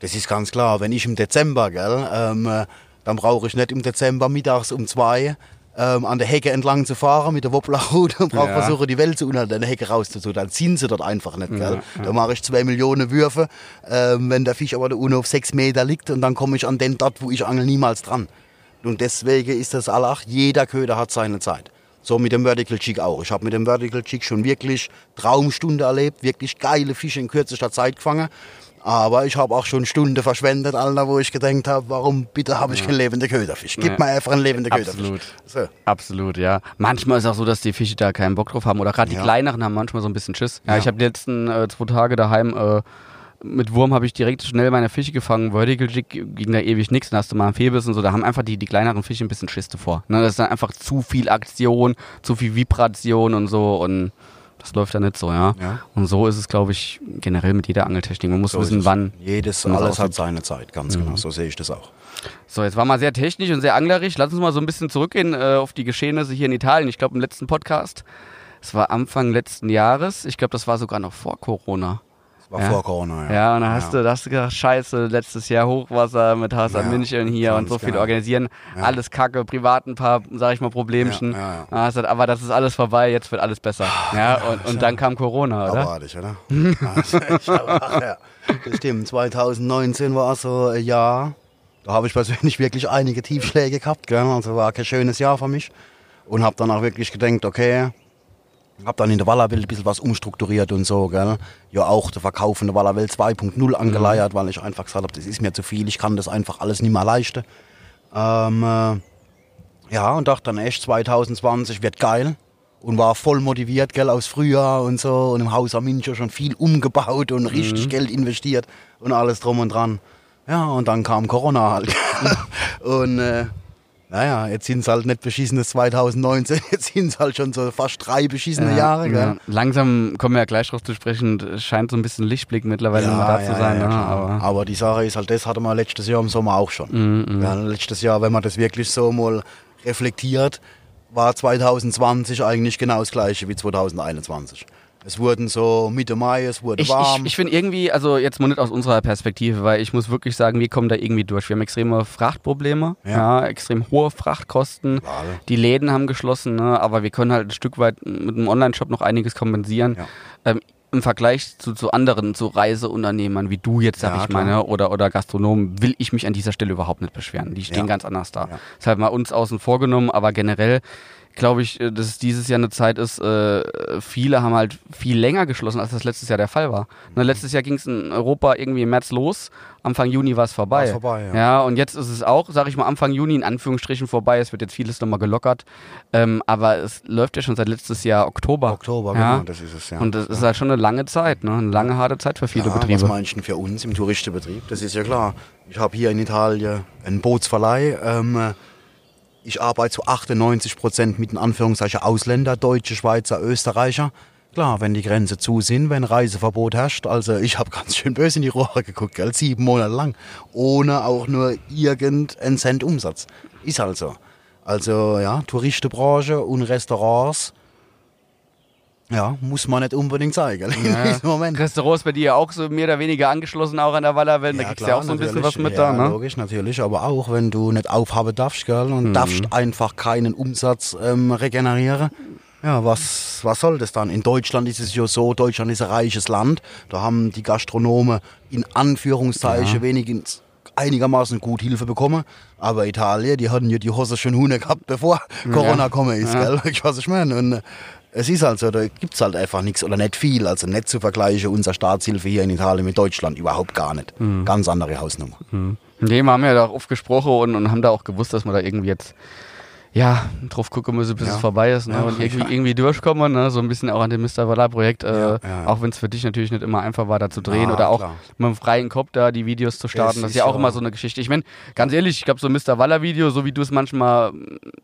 Das ist ganz klar. Wenn ich im Dezember, gell, ähm, äh, dann brauche ich nicht im Dezember mittags um zwei ähm, an der Hecke entlang zu fahren mit der Wobblerrute und brauche Ja. versuchen, die Welt unter der Hecke rauszutun. Dann ziehen sie dort einfach nicht. Gell. Da mache ich zwei Millionen Würfe, ähm, wenn der Fisch aber da unten auf sechs Meter liegt und dann komme ich an den dort, wo ich angel, niemals dran. Und deswegen ist das allach, jeder Köder hat seine Zeit. So mit dem Vertical Jig auch. Ich habe mit dem Vertical Jig schon wirklich Traumstunde erlebt, wirklich geile Fische in kürzester Zeit gefangen. Aber ich habe auch schon Stunden verschwendet, Alter, wo ich gedacht habe, warum bitte habe ich keinen lebenden Köderfisch? Gib Ja. mir einfach einen lebenden Absolut. Köderfisch. So. Absolut, ja. Manchmal ist auch so, dass die Fische da keinen Bock drauf haben. Oder gerade die Ja. kleineren haben manchmal so ein bisschen Schiss. Ja, ich habe die letzten äh, zwei Tage daheim äh, mit Wurm habe ich direkt schnell meine Fische gefangen. Vertical Jig ging da ewig nichts. Dann hast du mal einen Fehlbiss und so. Da haben einfach die, die kleineren Fische ein bisschen Schiss davor. Ne, das ist dann einfach zu viel Aktion, zu viel Vibration und so. Und das läuft da nicht so, ja. Ja. Und so ist es, glaube ich, generell mit jeder Angeltechnik. Man muss So wissen, wann. Jedes, alles hat seine Zeit, ganz genau. So sehe ich das auch. So, jetzt war mal sehr technisch und sehr anglerisch. Lass uns mal so ein bisschen zurückgehen äh, auf die Geschehnisse hier in Italien. Ich glaube, im letzten Podcast, es war Anfang letzten Jahres. Ich glaube, das war sogar noch vor Corona. War Ja. vor Corona, ja. Ja, und dann hast, du, da hast du gedacht, scheiße, letztes Jahr Hochwasser mit HSA Ja, München hier und so viel genau. organisieren. Alles kacke, privat ein paar, sag ich mal, Problemchen. Ja, ja, ja. Du gesagt, aber das ist alles vorbei, jetzt wird alles besser. Ja, und, und dann kam Corona, oder? Abartig, oder? Ja. Das stimmt. 2019 war so ein Jahr, da habe ich persönlich wirklich einige Tiefschläge gehabt. Gell? Also war kein schönes Jahr für mich. Und habe dann auch wirklich gedacht, okay, habe dann in der Wallerwelt ein bisschen was umstrukturiert und so. Gell? Ja, auch der Verkauf in der Wallerwelt 2.0 angeleiert, weil ich einfach gesagt habe, das ist mir zu viel, ich kann das einfach alles nicht mehr leisten. Ähm, äh, ja, und dachte dann echt, 2020 wird geil. Und war voll motiviert, gell, aus Frühjahr und so. Und im Haus am München schon viel umgebaut und richtig Geld investiert und alles drum und dran. Ja, und dann kam Corona halt. und äh, naja, jetzt sind es halt nicht beschissenes 2019, jetzt sind es halt schon so fast drei beschissene Jahre, gell. ja. Langsam kommen wir ja gleich drauf zu sprechen. Es scheint so ein bisschen Lichtblick mittlerweile mal da zu sein. ne? aber Aber die Sache ist halt, das hatte man letztes Jahr im Sommer auch schon. Mhm, Ja, letztes Jahr, wenn man das wirklich so mal reflektiert, war 2020 eigentlich genau das gleiche wie 2021. Es wurden so Mitte Mai, es wurde Ich, warm. ich, ich finde irgendwie, also jetzt mal nicht aus unserer Perspektive, weil ich muss wirklich sagen, wir kommen da irgendwie durch. Wir haben extreme Frachtprobleme, ja, Ja. extrem hohe Frachtkosten. Klar. Die Läden haben geschlossen, ne, aber wir können halt ein Stück weit mit dem Online-Shop noch einiges kompensieren. Ja. Ähm, Im Vergleich zu, zu anderen, zu Reiseunternehmern wie du jetzt, sag Ja, ich mal, klar. ne, oder, oder Gastronomen, will ich mich an dieser Stelle überhaupt nicht beschweren. Die stehen Ja. ganz anders da. Ja. Ist halt mal uns außen vor genommen, aber generell glaube ich, äh, dass es dieses Jahr eine Zeit ist, äh, viele haben halt viel länger geschlossen, als das letztes Jahr der Fall war. Ne, letztes Jahr ging es in Europa irgendwie im März los, Anfang Juni war es vorbei. War's vorbei, ja. ja, und jetzt ist es auch, sag ich mal, Anfang Juni in Anführungsstrichen vorbei. Es wird jetzt vieles nochmal gelockert. Ähm, aber es läuft ja schon seit letztes Jahr Oktober. Oktober, ja. genau, das ist es, ja. Und das ist halt schon eine lange Zeit, ne? Eine lange, harte Zeit für viele ja, Betriebe. Was denn für uns im Touristenbetrieb? Das ist ja klar. Ich habe hier in Italien einen Bootsverleih. Ähm, ich arbeite zu 98 Prozent mit den Anführungszeichen Ausländer, Deutsche, Schweizer, Österreicher. Klar, wenn die Grenze zu sind, wenn Reiseverbot herrscht. Also ich habe ganz schön böse in die Rohre geguckt, gell? sieben Monate lang, ohne auch nur irgendeinen Cent Umsatz. Ist halt so. Also ja, Touristenbranche und Restaurants, ja, muss man nicht unbedingt zeigen in Ja. diesem Moment. Restaurants bei dir ja auch so mehr oder weniger angeschlossen, auch an der Wallerwelle. da gibt es ja auch so ein bisschen was mit ja, da, ne? logisch, natürlich. Aber auch, wenn du nicht aufhaben darfst, gell, Mhm. und darfst einfach keinen Umsatz ähm, regenerieren. Ja, was, was soll das dann? In Deutschland ist es ja so, Deutschland ist ein reiches Land. Da haben die Gastronomen in Anführungszeichen wenigstens einigermaßen gut Hilfe bekommen. Aber Italien, die hatten ja die Hose schon Hune gehabt, bevor Corona gekommen ist, Ja. gell? Ich weiß, was ich meine. Und äh, es ist halt so, da gibt es halt einfach nichts oder nicht viel. Also nicht zu vergleichen, unsere Staatshilfe hier in Italien mit Deutschland, überhaupt gar nicht. Mhm. Ganz andere Hausnummer. Nee, wir haben ja da oft gesprochen und, und haben da auch gewusst, dass wir da irgendwie jetzt ja, drauf gucken müssen, bis Ja. es vorbei ist ne? Ja, und irgendwie, irgendwie durchkommen, ne? so ein bisschen auch an dem Mr. Waller Projekt, äh, Ja, auch wenn es für dich natürlich nicht immer einfach war, da zu drehen oder auch klar. mit einem freien Kopf da die Videos zu starten, das ist ja auch immer so eine Geschichte. Ich meine, ganz ehrlich, ich glaube, so ein Mr. Waller Video, so wie du es manchmal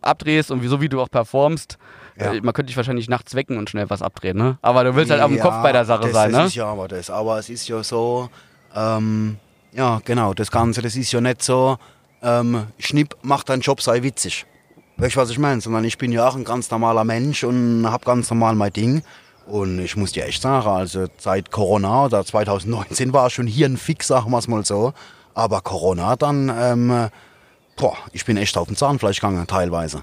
abdrehst und wie, so wie du auch performst, Ja. äh, man könnte dich wahrscheinlich nachts wecken und schnell was abdrehen, ne? Aber du willst halt auf dem Kopf bei der Sache das, sein, das ne? ist ja aber das. Aber es ist ja so, ähm, ja genau, das Ganze, das ist ja nicht so, ähm, Schnipp, mach deinen Job, sei witzig. Weißt du, was ich meine? Sondern ich bin ja auch ein ganz normaler Mensch und hab ganz normal mein Ding. Und ich muss dir echt sagen, also seit Corona oder 2019 war schon hier ein Fix, sagen wir es mal so. Aber Corona dann, ähm, boah, ich bin echt auf dem Zahnfleisch gegangen teilweise.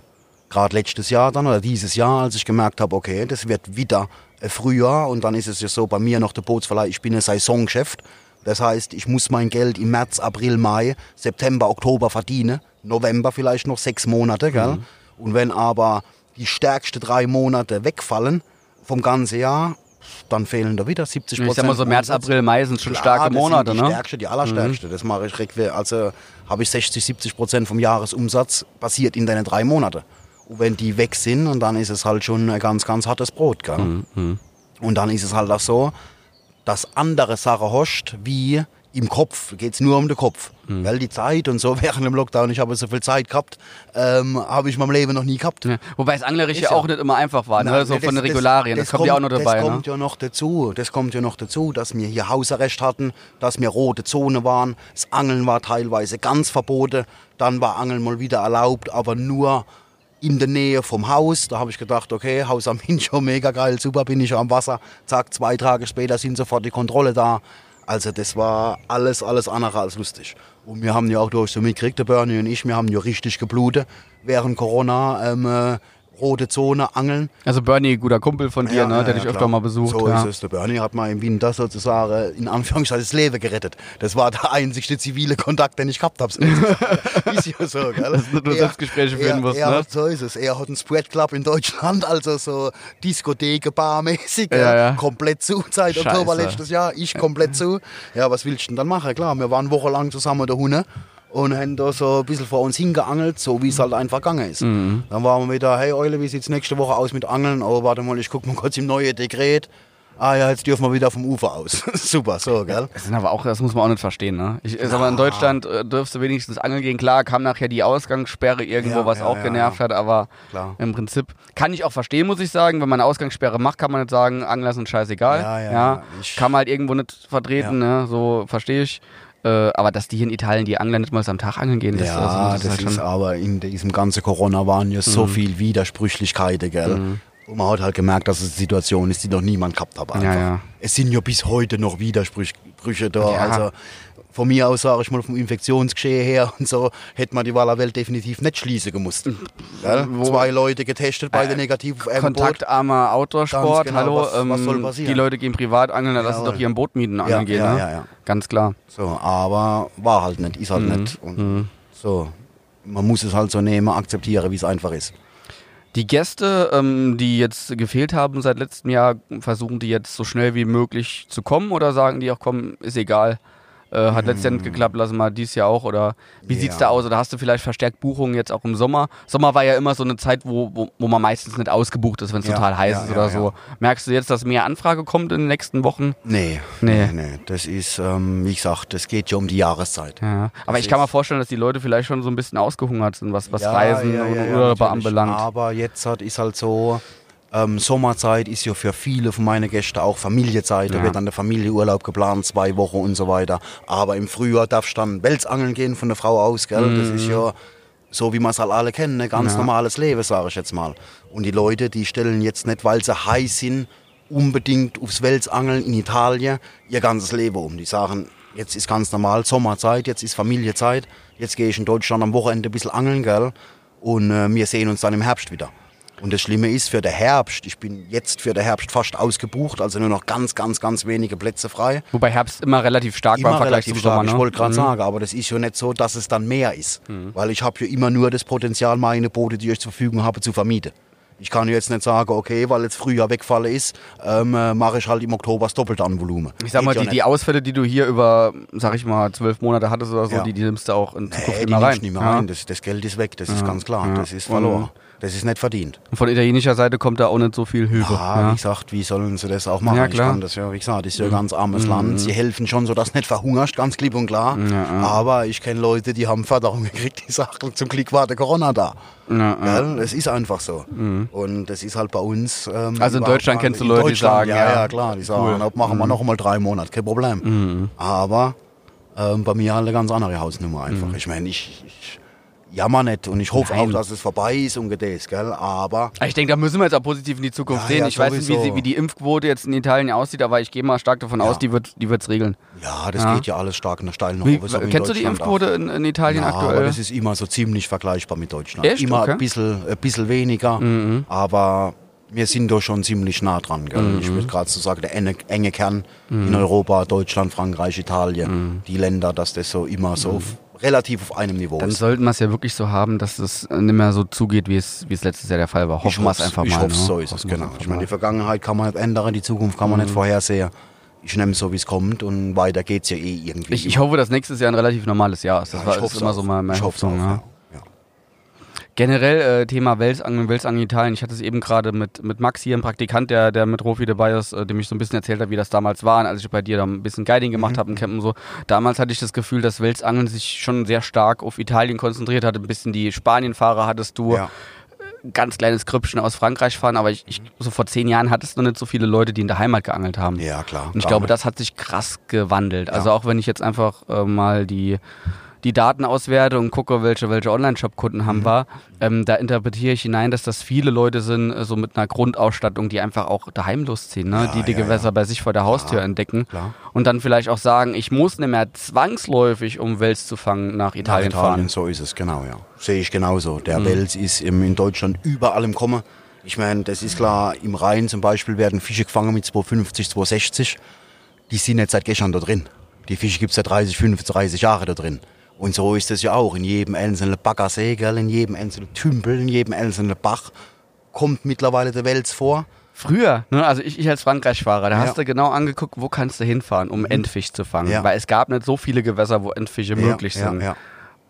Gerade letztes Jahr dann oder dieses Jahr, als ich gemerkt habe, okay, das wird wieder Frühjahr und dann ist es ja so bei mir noch der Bootsverleih, ich bin ein Saisongeschäft. Das heißt, ich muss mein Geld im März, April, Mai, September, Oktober verdienen. November vielleicht noch sechs Monate, gell? Und wenn aber die stärksten drei Monate wegfallen vom ganzen Jahr, dann fehlen da wieder 70 Prozent. Ich sag mal so März, April, Mai sind schon starke das Monate, die ne? stärkste, die allerstärkste. Das mache ich also habe ich 60, 70 Prozent vom Jahresumsatz passiert in den drei Monaten. Und wenn die weg sind, und dann ist es halt schon ein ganz, ganz hartes Brot. Gell? Mhm, Und dann ist es halt auch so, dass andere Sachen hast, wie im Kopf, geht es nur um den Kopf. Mhm. Weil die Zeit und so während dem Lockdown, ich habe so viel Zeit gehabt, ähm, habe ich in meinem Leben noch nie gehabt. Ja. Wobei es anglerisch ja auch nicht immer einfach war, ne? Nein, so nee, von das- den Regularien. Das, kommt ja auch noch dabei. Das ne? kommt ja noch dazu. Das kommt ja noch dazu, dass wir hier Hausarrest hatten, dass wir rote Zone waren. Das Angeln war teilweise ganz verboten. Dann war Angeln mal wieder erlaubt, aber nur in der Nähe vom Haus. Da habe ich gedacht, okay, Haus am Hincho, mega geil, super, bin ich am Wasser. Zack, zwei Tage später sind sofort die Kontrolle da. Also das war alles, alles andere als lustig. Und wir haben ja auch durch so mitgekriegt, der Bernie und ich, wir haben ja richtig geblutet während Corona. Ähm, äh, rote Zone, Angeln. Also Bernie, guter Kumpel von dir, Ja, ne? der ja, dich öfter klar. mal besucht. So ja. ist es. Der Bernie hat mal im Winter sozusagen in Anführungszeichen das Leben gerettet. Das war der einzige zivile Kontakt, den ich gehabt habe. ist ja so, gell? Dass du nur Selbstgespräche führen er, musst, er ne? hat, so ist es. Er hat einen Spread Club in Deutschland, also so Diskotheken, barmäßig. Ja, ja. Komplett zu, seit Oktober Scheiße. letztes Jahr. Ich komplett zu. Ja, was willst du denn dann machen? Klar, wir waren wochenlang zusammen der Hunde und haben da so ein bisschen vor uns hingeangelt, so wie es halt einfach gegangen ist. Mhm. Dann waren wir wieder, hey Eule, wie sieht's nächste Woche aus mit Angeln? Oh, warte mal, ich guck mal kurz im neuen Dekret. Ah ja, jetzt dürfen wir wieder vom Ufer aus. Super, so, gell? Das sind aber auch, das muss man auch nicht verstehen, ne? Ich sag mal, in Deutschland äh, dürfst du wenigstens angeln gehen. Klar, kam nachher die Ausgangssperre irgendwo, Ja, was ja, auch ja, genervt hat, aber Klar. im Prinzip kann ich auch verstehen, muss ich sagen. Wenn man eine Ausgangssperre macht, kann man nicht sagen, Angler sind scheißegal. Ja, ja, ja. Ich- kann man halt irgendwo nicht vertreten, ne? So verstehe ich. Äh, aber dass die hier in Italien die Angler nicht mal am Tag angeln gehen, das, Ja, also, das, das, ist halt ist aber in diesem ganzen Corona waren ja so viel Widersprüchlichkeiten, gell? Und man hat halt gemerkt, dass es eine Situation ist, die noch niemand gehabt hat. Ja, ja. Es sind ja bis heute noch Widersprüche da. Ja. Also von mir aus sage ich mal vom Infektionsgeschehen her und so hätte man die Wallerwelt definitiv nicht schließen gemusst. Gell? Wo- Zwei Leute getestet, beide Äh, negativ auf. Kontaktarmer Outdoor-Sport, genau, hallo. was- was ähm, soll passieren? Die Leute gehen privat angeln, dann lass uns Jawohl. doch im Boot mieten angeln Ja, gehen, ja, ne? ja, ja. Ganz klar. So, aber war halt nicht, ist halt Mhm. nicht. Und so, man muss es halt so nehmen, akzeptieren, wie es einfach ist. Die Gäste, ähm, die jetzt gefehlt haben seit letztem Jahr, versuchen die jetzt so schnell wie möglich zu kommen oder sagen die auch, komm, ist egal? Äh, hat letztes Jahr nicht geklappt, lassen wir dies Jahr auch. Oder wie sieht's Ja. da aus? Oder hast du vielleicht verstärkt Buchungen jetzt auch im Sommer? Sommer war ja immer so eine Zeit, wo, wo, wo man meistens nicht ausgebucht ist, wenn es Ja, total heiß ja, ist oder so. Merkst du jetzt, dass mehr Anfrage kommt in den nächsten Wochen? Nee, Nee. nee, nee. Das ist, ähm, wie gesagt, das geht ja um die Jahreszeit. Ja. Aber Das ich kann mir vorstellen, dass die Leute vielleicht schon so ein bisschen ausgehungert sind, was, was Reisen und Urlaube natürlich. anbelangt. Aber jetzt hat, ist halt so, ähm, Sommerzeit ist ja für viele von meinen Gästen auch Familiezeit. Ja. Da wird dann der Familienurlaub geplant, zwei Wochen und so weiter. Aber im Frühjahr darfst du dann Welsangeln gehen von der Frau aus, gell? Das ist ja so, wie wir es halt alle kennen, ein ganz Mhm. Ja. normales Leben, sage ich jetzt mal. Und die Leute, die stellen jetzt nicht, weil sie heiß sind, unbedingt aufs Welsangeln in Italien ihr ganzes Leben um. Die sagen, jetzt ist ganz normal Sommerzeit, jetzt ist Familiezeit, jetzt gehe ich in Deutschland am Wochenende ein bisschen angeln, gell? Und äh, wir sehen uns dann im Herbst wieder. Und das Schlimme ist für den Herbst, ich bin jetzt für den Herbst fast ausgebucht, also nur noch ganz, ganz, ganz wenige Plätze frei. Wobei Herbst immer relativ stark war im Immer Vergleich zum stark, Sommer. Ne? ich wollte gerade Mhm. sagen, aber das ist ja nicht so, dass es dann mehr ist. Weil ich habe ja immer nur das Potenzial, meine Boote, die ich zur Verfügung habe, zu vermieten. Ich kann ja jetzt nicht sagen, okay, weil jetzt Frühjahr wegfallen ist, ähm, äh, mache ich halt im Oktober das Doppelte an Volumen. Ich sag mal, ja die, die. Ausfälle, die du hier über, sag ich mal, zwölf Monate hattest oder so, Ja. die, die nimmst du auch in Zukunft Nee, die immer rein. nicht mehr Ja. rein. Das, das Geld ist weg, das ist ganz klar. ja. Das ist verloren. Das ist nicht verdient. Und von italienischer Seite kommt da auch nicht so viel Hilfe. Ja, wie gesagt, wie sollen sie das auch machen? Ja, Ich klar. Mhm. kann das ja, wie gesagt, das ist ja ein ganz armes Land. Sie helfen schon, so dass du nicht verhungerst, ganz klipp und klar. Aber ich kenne Leute, die haben Förderung gekriegt, die sagen, zum Glück war der Corona da. Ja, ja. Das ist einfach so. Und das ist halt bei uns. ähm, Also in Deutschland mal- kennst du Leute, die sagen, ja, ja, ja, klar, die sagen, cool. "Na, machen wir noch mal drei Monate, kein Problem. Mhm. Aber ähm, bei mir halt eine ganz andere Hausnummer einfach. Mhm. Ich meine, ich, ich jammer nicht und ich hoffe auch, dass es vorbei ist und das, gell? Aber Ich denke, da müssen wir jetzt auch positiv in die Zukunft Ja, sehen. ja, ich weiß nicht, wie, sowieso. sie, wie die Impfquote jetzt in Italien aussieht, aber ich gehe mal stark davon Ja. aus, die wird die wird's regeln. ja, das geht ja alles stark nach steil nach Wie, so in kennst du die. Impfquote in, in Italien aktuell? aber das ist immer so ziemlich vergleichbar mit Deutschland. Echt? Immer Okay. Mhm. ein, bisschen, ein bisschen weniger, aber wir sind da schon ziemlich nah dran. Gell? Mhm. Ich würde gerade so sagen, der enge, enge Kern in Europa, Deutschland, Frankreich, Italien, die Länder, dass das so immer so auf, relativ auf einem Niveau Mhm. Dann ist. sollten wir es ja wirklich so haben, dass es nicht mehr so zugeht, wie es, wie es letztes Jahr der Fall war. Hoffen wir es einfach ich mal. hoffe, ne? so ist es, genau. Ich meine, die Vergangenheit kann man nicht ändern, die Zukunft kann man nicht vorhersehen. Ich nehme es so, wie es kommt und weiter geht es ja eh irgendwie. ich, ich hoffe, dass nächstes Jahr ein relativ normales Jahr ist. Das Ja, war ich ist immer so mal meine ich Hoffnung. auch, ja. Ja. Ja. Generell äh, Thema Welsangeln, Welsangeln Italien. Ich hatte es eben gerade mit, mit Max hier, ein Praktikant, der, der mit Rofi dabei ist, äh, dem ich so ein bisschen erzählt habe, wie das damals war, als ich bei dir da ein bisschen Guiding gemacht habe im Camp und so. Damals hatte ich das Gefühl, dass Welsangeln sich schon sehr stark auf Italien konzentriert hat. Ein bisschen die Spanienfahrer hattest du. Ja. Ganz kleines Krüppchen aus Frankreich fahren, aber ich, ich, so vor zehn Jahren hattest du nicht so viele Leute, die in der Heimat geangelt haben. ja, klar. Und ich glaube, das hat sich krass gewandelt. Also auch wenn ich jetzt einfach äh, mal die, die Daten auswerte und gucke, welche, welche Online-Shop-Kunden Mhm. haben wir, ähm, da interpretiere ich hinein, dass das viele Leute sind, äh, so mit einer Grundausstattung, die einfach auch daheim losziehen, ne? Ja, die die ja, Gewässer ja. bei sich vor der Haustür entdecken klar. und dann vielleicht auch sagen, ich muss nicht mehr zwangsläufig, um Wels zu fangen, nach Italien, Nach Italien, fahren. so ist es, genau, ja. Sehe ich genauso. Der Mhm. Wels ist im, in Deutschland überall im Kommen. Ich meine, das ist klar, im Rhein zum Beispiel werden Fische gefangen mit 250, 260. Die sind nicht seit gestern da drin. Die Fische gibt es seit 30, 35, 30 Jahre da drin. Und so ist es ja auch. In jedem einzelnen Baggersee, gell, in jedem einzelnen Tümpel, in jedem einzelnen Bach kommt mittlerweile der Wels vor. Früher, ne, also ich, ich als Frankreich-Fahrer, da Ja. Mhm. hast du genau angeguckt, wo kannst du hinfahren, um Endfisch zu fangen. Ja. Weil es gab nicht so viele Gewässer, wo Endfische möglich ja, sind. Ja, ja.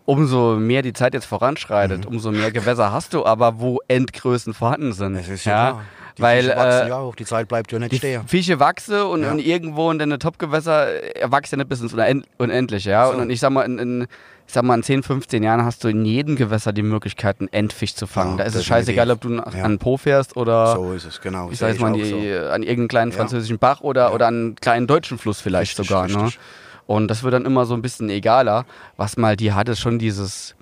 umso mehr die Zeit jetzt voranschreitet, umso mehr Gewässer hast du, aber wo Endgrößen vorhanden sind. Das ist ja. Die Weil Fische wachsen äh, ja auch, die Zeit bleibt ja nicht stehen. Fische wachsen und, Ja. und irgendwo in deine Topgewässer äh, wächst ja nicht bis ins Unend Unendliche. Ja? So. Und, und ich sag mal, in, in, ich sag mal, in 10, 15 Jahren hast du in jedem Gewässer die Möglichkeit, einen Endfisch zu fangen. Ja, da ist es scheißegal, ob du nach, Ja. an den Po fährst oder So ist es, genau. ich sag jetzt mal, die, so. an irgendeinen kleinen französischen Bach oder, oder an einen kleinen deutschen Fluss vielleicht Richtig, sogar. Ne? richtig. Und das wird dann immer so ein bisschen egaler. Was mal die hat, ist schon dieses,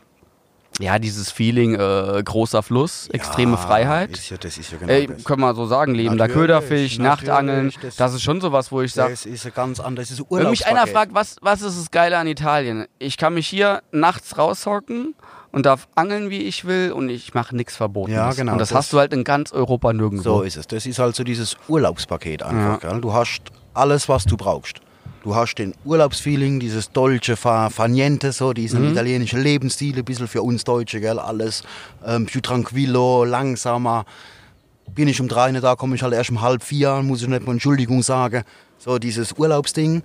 ja, dieses Feeling, äh, großer Fluss, extreme Ja, Freiheit. Ist ja, das ist ja genau Ey, das. können wir so sagen, lebender Köderfisch, Nachtangeln, das- das ist schon sowas, wo ich sage, Das ist ganz anderes das ist wenn mich einer fragt, was, was ist das Geile an Italien? Ich kann mich hier nachts raushocken und darf angeln, wie ich will und ich mache nichts Verbotenes. Ja, genau, Und das, das- hast du halt in ganz Europa nirgendwo. So ist es. Das ist halt so dieses Urlaubspaket einfach. Gell? Du hast alles, was du brauchst. Du hast den Urlaubsfeeling, dieses dolce fa, fa niente, so diesen Mhm. italienischen Lebensstil, ein bisschen für uns Deutsche, gell? alles ähm, più tranquillo, langsamer. Bin ich um drei nicht da, komme ich halt erst um halb vier, muss ich nicht mal Entschuldigung sagen. So dieses Urlaubsding.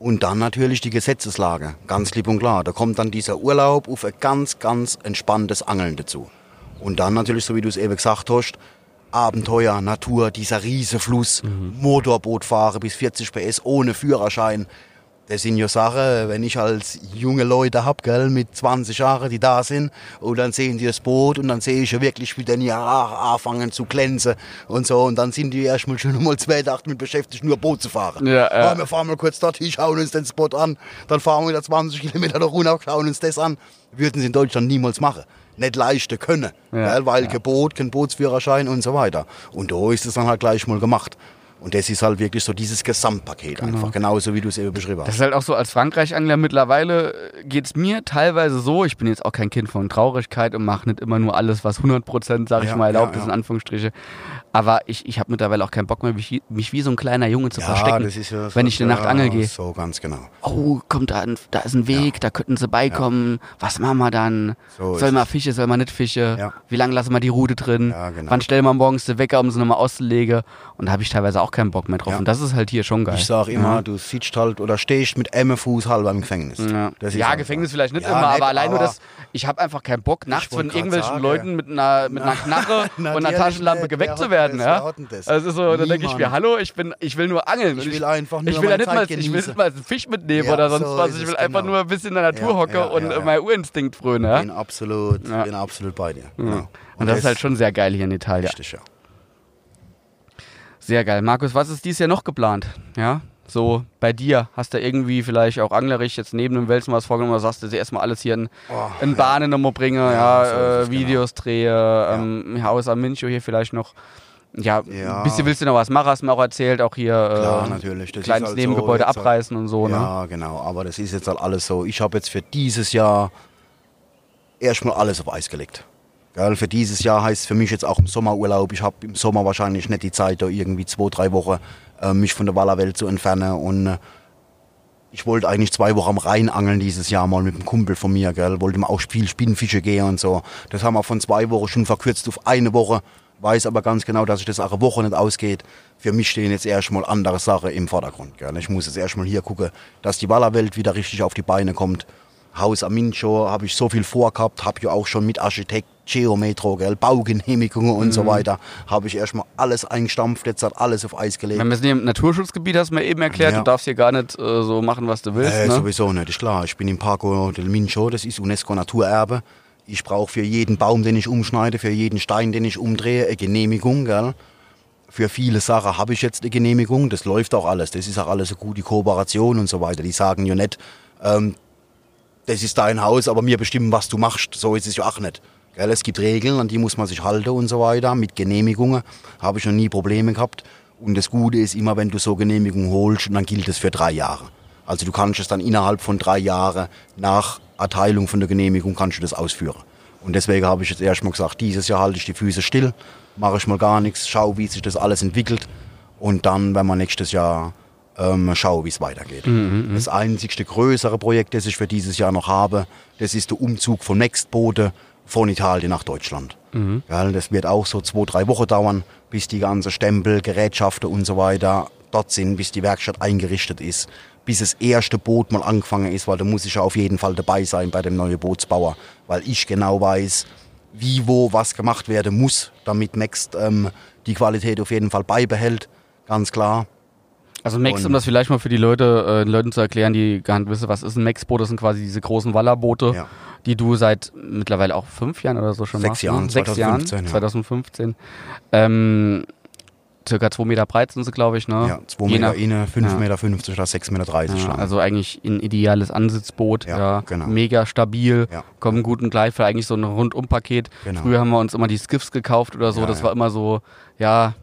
Und dann natürlich die Gesetzeslage, ganz klipp und klar. Da kommt dann dieser Urlaub auf ein ganz, ganz entspanntes Angeln dazu. Und dann natürlich, so wie du es eben gesagt hast, Abenteuer, Natur, dieser riese Fluss, Motorboot fahren bis 40 PS ohne Führerschein. Das sind ja Sachen, wenn ich als junge Leute hab, gell, mit 20 Jahren, die da sind, und dann sehen die das Boot und dann sehe ich ja wirklich, wie die ja anfangen zu glänzen und so. Und dann sind die erstmal schon mal zwei Tage mit beschäftigt, nur Boot zu fahren. Ja, ja. Ah, wir fahren mal kurz dorthin, schauen uns den Spot an, dann fahren wir wieder 20 Kilometer da runter, schauen uns das an. Würden sie in Deutschland niemals machen. Nicht leisten können, Ja, weil kein Boot, kein Bootsführerschein und so weiter. Und da ist es dann halt gleich mal gemacht. Und das ist halt wirklich so dieses Gesamtpaket einfach, genauso wie du es eben beschrieben Das hast. ist halt auch so, als Frankreich-Angler mittlerweile geht es mir teilweise so, ich bin jetzt auch kein Kind von Traurigkeit und mache nicht immer nur alles, was 100%, sag ich Ja, mal, erlaubt ja, ist, ja. in Anführungsstriche. Aber ich, ich habe mittlerweile auch keinen Bock mehr, mich, mich wie so ein kleiner Junge zu verstecken, das ist ja so- wenn ich eine Nacht ja, angeln gehe. So ganz genau. Oh, kommt da, ein, da ist ein Weg, da könnten sie beikommen. Was machen wir dann? So soll es. Fische, soll man nicht Fische? Ja. Wie lange lassen wir die Rute drin? Ja, genau. Wann stellen wir morgens den Wecker, um sie nochmal auszulegen? Und da habe ich teilweise auch keinen Bock mehr drauf. Ja. Und das ist halt hier schon geil. Ich sag immer, Ja. du sitzt halt oder stehst mit einem Fuß halber im Gefängnis. Ja, ja Gefängnis vielleicht nicht immer, nicht, aber allein nur das, ich habe einfach keinen Bock, nachts von irgendwelchen sagen. Leuten mit einer, mit einer Knarre und einer Taschenlampe geweckt zu werden. das? Ja? Das? Also so, dann denke ich mir, hallo, ich, bin, ich will nur angeln. Ich will einfach nur ich will nicht mal, ich will nicht mal einen Fisch mitnehmen oder sonst so was. Ich will einfach genau. nur ein bisschen in der Natur ja, und mein Urinstinkt frönen. Ja? Bin absolut, Ja. bin absolut bei dir. Und das ist halt schon sehr geil hier in Italien. richtig, ja. Sehr geil. Markus, was ist dies Jahr noch geplant? Ja, so bei dir. Hast du irgendwie vielleicht auch anglerisch jetzt neben dem Wälzen was vorgenommen oder sagst du dir erstmal alles hier in, in Bahnen nochmal bringen, ja, Ja, äh, genau. Videos drehe, ähm, Haus am Mincho hier vielleicht noch. Ja, Ja. ein bisschen willst du noch was machen, hast du mir auch erzählt, auch hier Klar, äh, natürlich. Das kleines halt Nebengebäude so halt- abreißen und so, ne? Ja, genau. Aber das ist jetzt halt alles so. Ich habe jetzt für dieses Jahr erstmal alles auf Eis gelegt. Gell, für dieses Jahr heißt für mich jetzt auch im Sommerurlaub. Ich habe im Sommer wahrscheinlich nicht die Zeit, da irgendwie zwei, drei Wochen äh, mich von der Wallerwelt zu entfernen. Und äh, ich wollte eigentlich zwei Wochen am Rhein angeln dieses Jahr mal mit einem Kumpel von mir. Gell. Wollte mal auch viel Spinnfische gehen und so. Das haben wir von zwei Wochen schon verkürzt auf eine Woche. Weiß aber ganz genau, dass sich das auch eine Woche nicht ausgeht. Für mich stehen jetzt erstmal andere Sachen im Vordergrund. Gell. Ich muss jetzt erstmal hier gucken, dass die Wallerwelt wieder richtig auf die Beine kommt. Haus am Mincho habe ich so viel vorgehabt, habe ja auch schon mit Architekt, Geometro, gell, Baugenehmigungen und Mhm. so weiter, habe ich erstmal alles eingestampft, jetzt hat alles auf Eis gelegt. Wenn wir sind hier im Naturschutzgebiet, hast du mir eben erklärt, Ja. du darfst hier gar nicht äh, so machen, was du willst. Äh, ne? Sowieso nicht, ist klar. Ich bin im Parco del Mincho, das ist UNESCO Naturerbe. Ich brauche für jeden Baum, den ich umschneide, für jeden Stein, den ich umdrehe, eine Genehmigung. Gell? Für viele Sachen habe ich jetzt eine Genehmigung, das läuft auch alles. Das ist auch alles eine gute Kooperation und so weiter. Die sagen ja nicht, ähm, das ist dein Haus, aber wir bestimmen, was du machst. So ist es ja auch nicht. Gell? Es gibt Regeln, an die muss man sich halten und so weiter. Mit Genehmigungen habe ich noch nie Probleme gehabt. Und das Gute ist immer, wenn du so Genehmigung holst, dann gilt es für drei Jahre. Also du kannst es dann innerhalb von drei Jahren nach Erteilung von der Genehmigung kannst du das ausführen. Und deswegen habe ich jetzt erstmal gesagt, dieses Jahr halte ich die Füße still, mache ich mal gar nichts, schau, wie sich das alles entwickelt. Und dann, wenn wir nächstes Jahr ähm, schauen, wie es weitergeht. Das einzigste größere Projekt, das ich für dieses Jahr noch habe, das ist der Umzug von Nextboote von Italien nach Deutschland. Ja, das wird auch so zwei, drei Wochen dauern, bis die ganze Stempel, Gerätschaften und so weiter dort sind, bis die Werkstatt eingerichtet ist, bis das erste Boot mal angefangen ist, weil da muss ich ja auf jeden Fall dabei sein bei dem neuen Bootsbauer, weil ich genau weiß, wie, wo, was gemacht werden muss, damit Next ähm, die Qualität auf jeden Fall beibehält, ganz klar. Also Max, um das vielleicht mal für die Leute, äh, den Leuten zu erklären, die gar nicht wissen, was ist ein Max-Boot, das sind quasi diese großen Wallerboote, Ja. die du seit mittlerweile auch fünf Jahren oder so schon Sechs machst. Jahren, ne? Sechs 2015, Jahren, ja. 2015. Ähm, circa zwei Meter breit sind sie, glaube ich, ne? Ja, 2 Je Meter nach- innen, 5 Ja. Meter 50 oder 6 Meter 30 Ja, lang. also eigentlich ein ideales Ansitzboot, ja, Ja, genau. mega stabil, Ja. kommen gut und gleich für eigentlich so ein Rundumpaket. Genau. Früher haben wir uns immer die Skiffs gekauft oder so, Ja, das ja. war immer so, ja,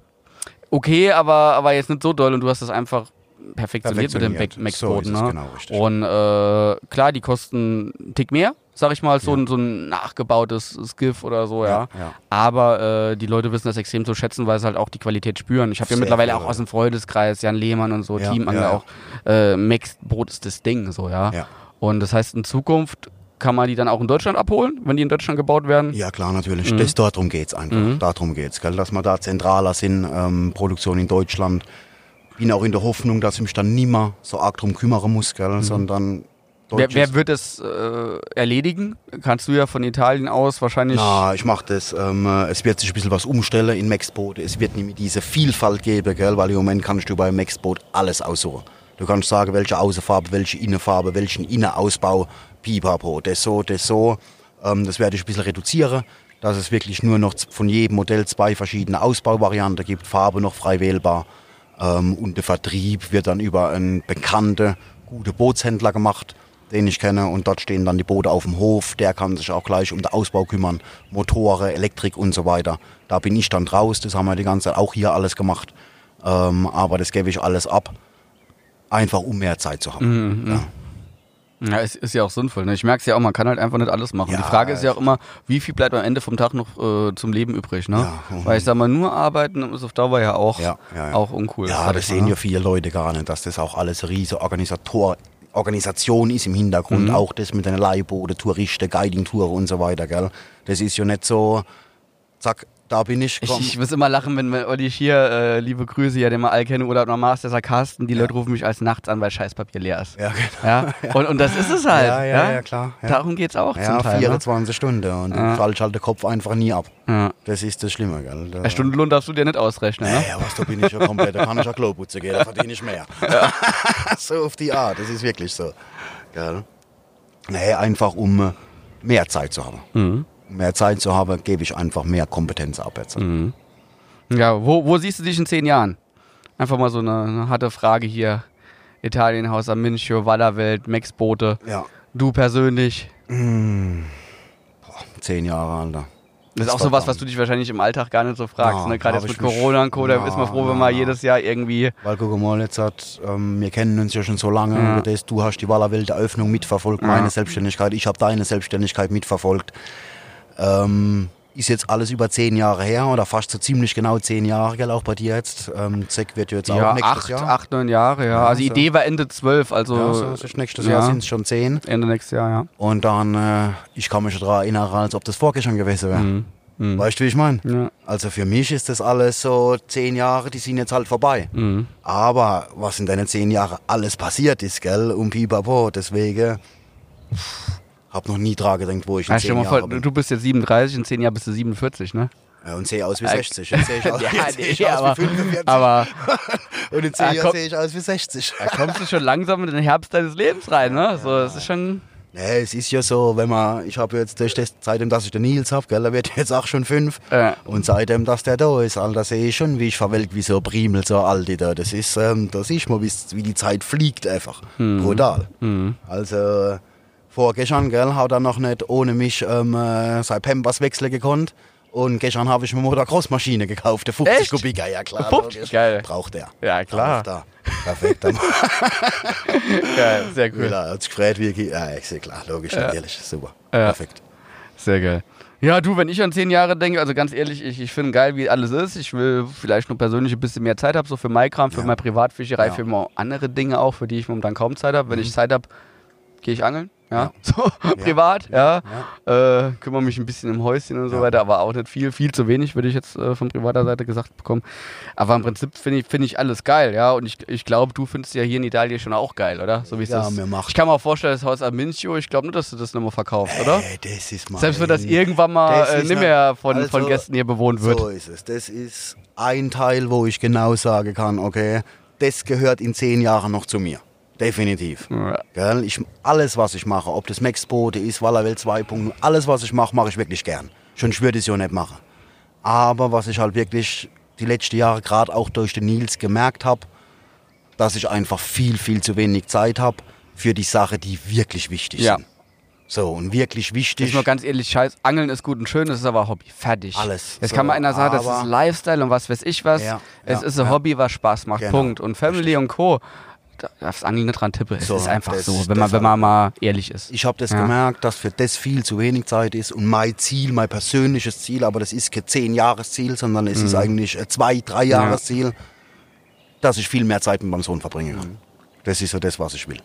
okay, aber, aber jetzt nicht so doll und du hast das einfach perfektioniert mit Perfektioniert. Max-Booten. So ist es ne? genau, richtig. Und äh, klar, die kosten einen Tick mehr, sag ich mal, so, ein, so ein nachgebautes Skiff oder so, ja. Ja, ja. Aber äh, die Leute wissen das extrem zu schätzen, weil sie halt auch die Qualität spüren. Ich habe ja mittlerweile viele auch aus dem Freundeskreis, Jan Lehmann und so, Ja, Teamangler ja, ja. auch, äh, Mixed Boot ist das Ding, so, ja. Ja. Und das heißt, in Zukunft kann man die dann auch in Deutschland abholen, wenn die in Deutschland gebaut werden. Ja, klar, natürlich. Mhm. Das, darum geht's einfach. Darum geht's, gell? dass wir da zentraler sind, ähm, Produktion in Deutschland. Bin auch in der Hoffnung, dass ich mich dann nie mehr so arg drum kümmern muss, gell? sondern Mhm. Wer, deutsches- wer wird es äh, erledigen? Kannst du ja von Italien aus wahrscheinlich. Na, ich mache das. Ähm, äh, es wird sich ein bisschen was umstellen in Maxboot. Es wird mehr diese Vielfalt geben, gell? weil im Moment kannst du bei Maxboot alles aussuchen. Du kannst sagen, welche Außenfarbe, welche Innenfarbe, welchen Innenausbau, pipapo, das so, das so. Ähm, das werde ich ein bisschen reduzieren, dass es wirklich nur noch von jedem Modell zwei verschiedene Ausbauvarianten gibt, Farbe noch frei wählbar. Ähm, und der Vertrieb wird dann über einen bekannten, guten Bootshändler gemacht, den ich kenne. Und dort stehen dann die Boote auf dem Hof. Der kann sich auch gleich um den Ausbau kümmern. Motoren, Elektrik und so weiter. Da bin ich dann draus. Das haben wir die ganze Zeit auch hier alles gemacht. Ähm, aber das gebe ich alles ab. Einfach um mehr Zeit zu haben. Ja. Ja, es ist ja auch sinnvoll. Ne? Ich merke es ja auch, man kann halt einfach nicht alles machen. Ja, die Frage ist ja auch immer, wie viel bleibt am Ende vom Tag noch äh, zum Leben übrig. Ne? Ja, mhm. Weil ich sag mal, nur arbeiten ist auf Dauer ja auch, Ja, auch uncool. Ja, das sehen ne? ja viele Leute gar nicht, dass das auch alles eine riesige Organisator Organisation ist im Hintergrund. Mhm. Auch das mit den Leihbooten, Touristen, Guiding-Touren und so weiter. Gell? Das ist ja nicht so, zack, da bin ich. Ich, komm. ich muss immer lachen, wenn, Olli hier, äh, liebe Grüße, ja, den wir alle kennen, oder normal ist der Carsten, die Leute rufen mich als nachts an, weil Scheißpapier leer ist. ja, genau. Ja? Und, und das ist es halt. Ja, ja, ja, klar, ja. Darum geht's auch Ja, zum Teil. 24 Stunden und Ja. schaltest halt den Kopf einfach nie ab. Ne? Ja. Das ist das Schlimme, gell? Da, Stundenlohn darfst du dir nicht ausrechnen, Ja, ne? ja, was, da bin ich ja komplett, da kann ich ja Klo putzen gehen, da verdiene ich mehr. so auf die Art, das ist wirklich so. Gell? Nee, einfach um äh, mehr Zeit zu haben. Mhm. Mehr Zeit zu haben, gebe ich einfach mehr Kompetenz ab jetzt. Mhm. Ja, wo, wo siehst du dich in zehn Jahren? Einfach mal so eine, eine harte Frage hier. Italienhaus am Minchio, Wallerwelt, Max-Boote. Ja, Du persönlich. zehn Jahre, Alter. Das ist auch sowas, dann- was du dich wahrscheinlich im Alltag gar nicht so fragst. Ja, ne? Gerade jetzt mit Corona und Co. Da Ja, ist man froh, wenn man ja. jedes Jahr irgendwie. Weil guck mal, jetzt hat, ähm, wir kennen uns ja schon so lange. Das, du hast die Wallerwelt Eröffnung mitverfolgt, meine Selbstständigkeit, ich habe deine Selbstständigkeit mitverfolgt. Ähm, ist jetzt alles über zehn Jahre her oder fast so ziemlich genau zehn Jahre, gell, auch bei dir jetzt. Ähm, Zeck wird ja jetzt Ja, auch nächstes acht, Jahr. acht, neun Jahre, ja. Ja, also die so. Idee war Ende zwölf, also ja, so nächstes ja. Jahr sind es schon zehn. Ende nächstes Jahr, ja. Und dann, äh, ich kann mich daran erinnern, als ob das vorgestern gewesen wäre. Mhm. Mhm. Weißt du, wie ich meine? Ja. Also für mich ist das alles so zehn Jahre, die sind jetzt halt vorbei. Mhm. Aber was in deinen zehn Jahren alles passiert ist, gell, um Pipapo, deswegen pff, hab noch nie dran gedacht, wo ich in Ja, zehn Jahren bin. du bist jetzt 37, in zehn Jahren bist du 47, ne? Ja, und sehe aus wie Äh, 60. Jetzt sehe ich aus, Ja, jetzt ich aus aber, wie 45. aber und in zehn Ah, Jahren komm. sehe ich aus wie 60. da kommst du schon langsam in den Herbst deines Lebens rein, ne? So, das ist schon. Nee, es ist ja so, wenn man, ich habe jetzt durch das, seitdem, dass ich den Nils hab, gell, der wird jetzt auch schon fünf. Äh, Und seitdem, dass der da ist, Alter, sehe ich schon, wie ich verwelk, wie so ein Primel, so alte da. Das ist, ähm, da siehst du mal, wie die Zeit fliegt einfach. Brutal. mhm. Also, äh, vorgestern, gell, hat er noch nicht ohne mich ähm, äh, sein Pampers wechseln gekonnt. Und gestern habe ich mir Motocross-Maschine gekauft, der 50 Echt? Kubiker, ja klar. 50? logisch. Geil. Braucht er. Ja, klar. Er. Perfekt. Geil, sehr cool. ja, hat sich gefreut, wie ich, ja, ich sehe klar, logisch, natürlich, super. Ja. Perfekt. Sehr geil. Ja, du, wenn ich an zehn Jahre denke, also ganz ehrlich, ich, ich finde geil, wie alles ist. Ich will vielleicht nur persönlich ein bisschen mehr Zeit haben, so für Maikram, für Ja. meine Privatfischerei, Ja. für andere Dinge auch, für die ich momentan kaum Zeit habe. Wenn ich Zeit habe, gehe ich angeln. Ja, Ja. so privat, ja. Äh, kümmere mich ein bisschen im Häuschen und so Ja. weiter, aber auch nicht viel, viel zu wenig, würde ich jetzt äh, von privater Seite gesagt bekommen. Aber im Prinzip finde ich, finde ich alles geil, ja. Und ich, ich glaube, du findest ja hier in Italien schon auch geil, oder? So wie es Ja, ist. mir macht- Ich kann mir auch vorstellen, das Haus Amincio, ich glaube nicht, dass du das nochmal verkaufst, oder? Äh, das ist Selbst wenn das irgendwann mal Das äh, nicht mehr von, also, von Gästen hier bewohnt wird. So ist es. Das ist ein Teil, wo ich genau sagen kann, okay, das gehört in zehn Jahren noch zu mir. Definitiv. Ja. Ich, alles, was ich mache, ob das Max-Boote ist, Wallerwelt 2.0, alles, was ich mache, mache ich wirklich gern. Schon würde ich es ja nicht machen. Aber was ich halt wirklich die letzten Jahre gerade auch durch den Nils gemerkt habe, dass ich einfach viel, viel zu wenig Zeit habe für die Sachen, die wirklich wichtig Ja. sind. So, und wirklich wichtig. Ich mal ganz ehrlich, scheiß, Angeln ist gut und schön, das ist aber Hobby. Fertig. Alles. Jetzt So, kann man einer sagen, das ist Lifestyle und was weiß ich was. Ja, es ja, ist ein. Hobby, was Spaß macht. Genau. Punkt. Und Family und Co. aufs Angeln nicht dran tippe. Es So, ist einfach das- so, wenn man, wenn man mal ehrlich ist. Ich habe das Ja. gemerkt, dass für das viel zu wenig Zeit ist und mein Ziel, mein persönliches Ziel, aber das ist kein zehn Jahresziel, sondern es Mhm. ist eigentlich ein zwei, drei Jahresziel, dass ich viel mehr Zeit mit meinem Sohn verbringen kann. Das ist so das, was ich will.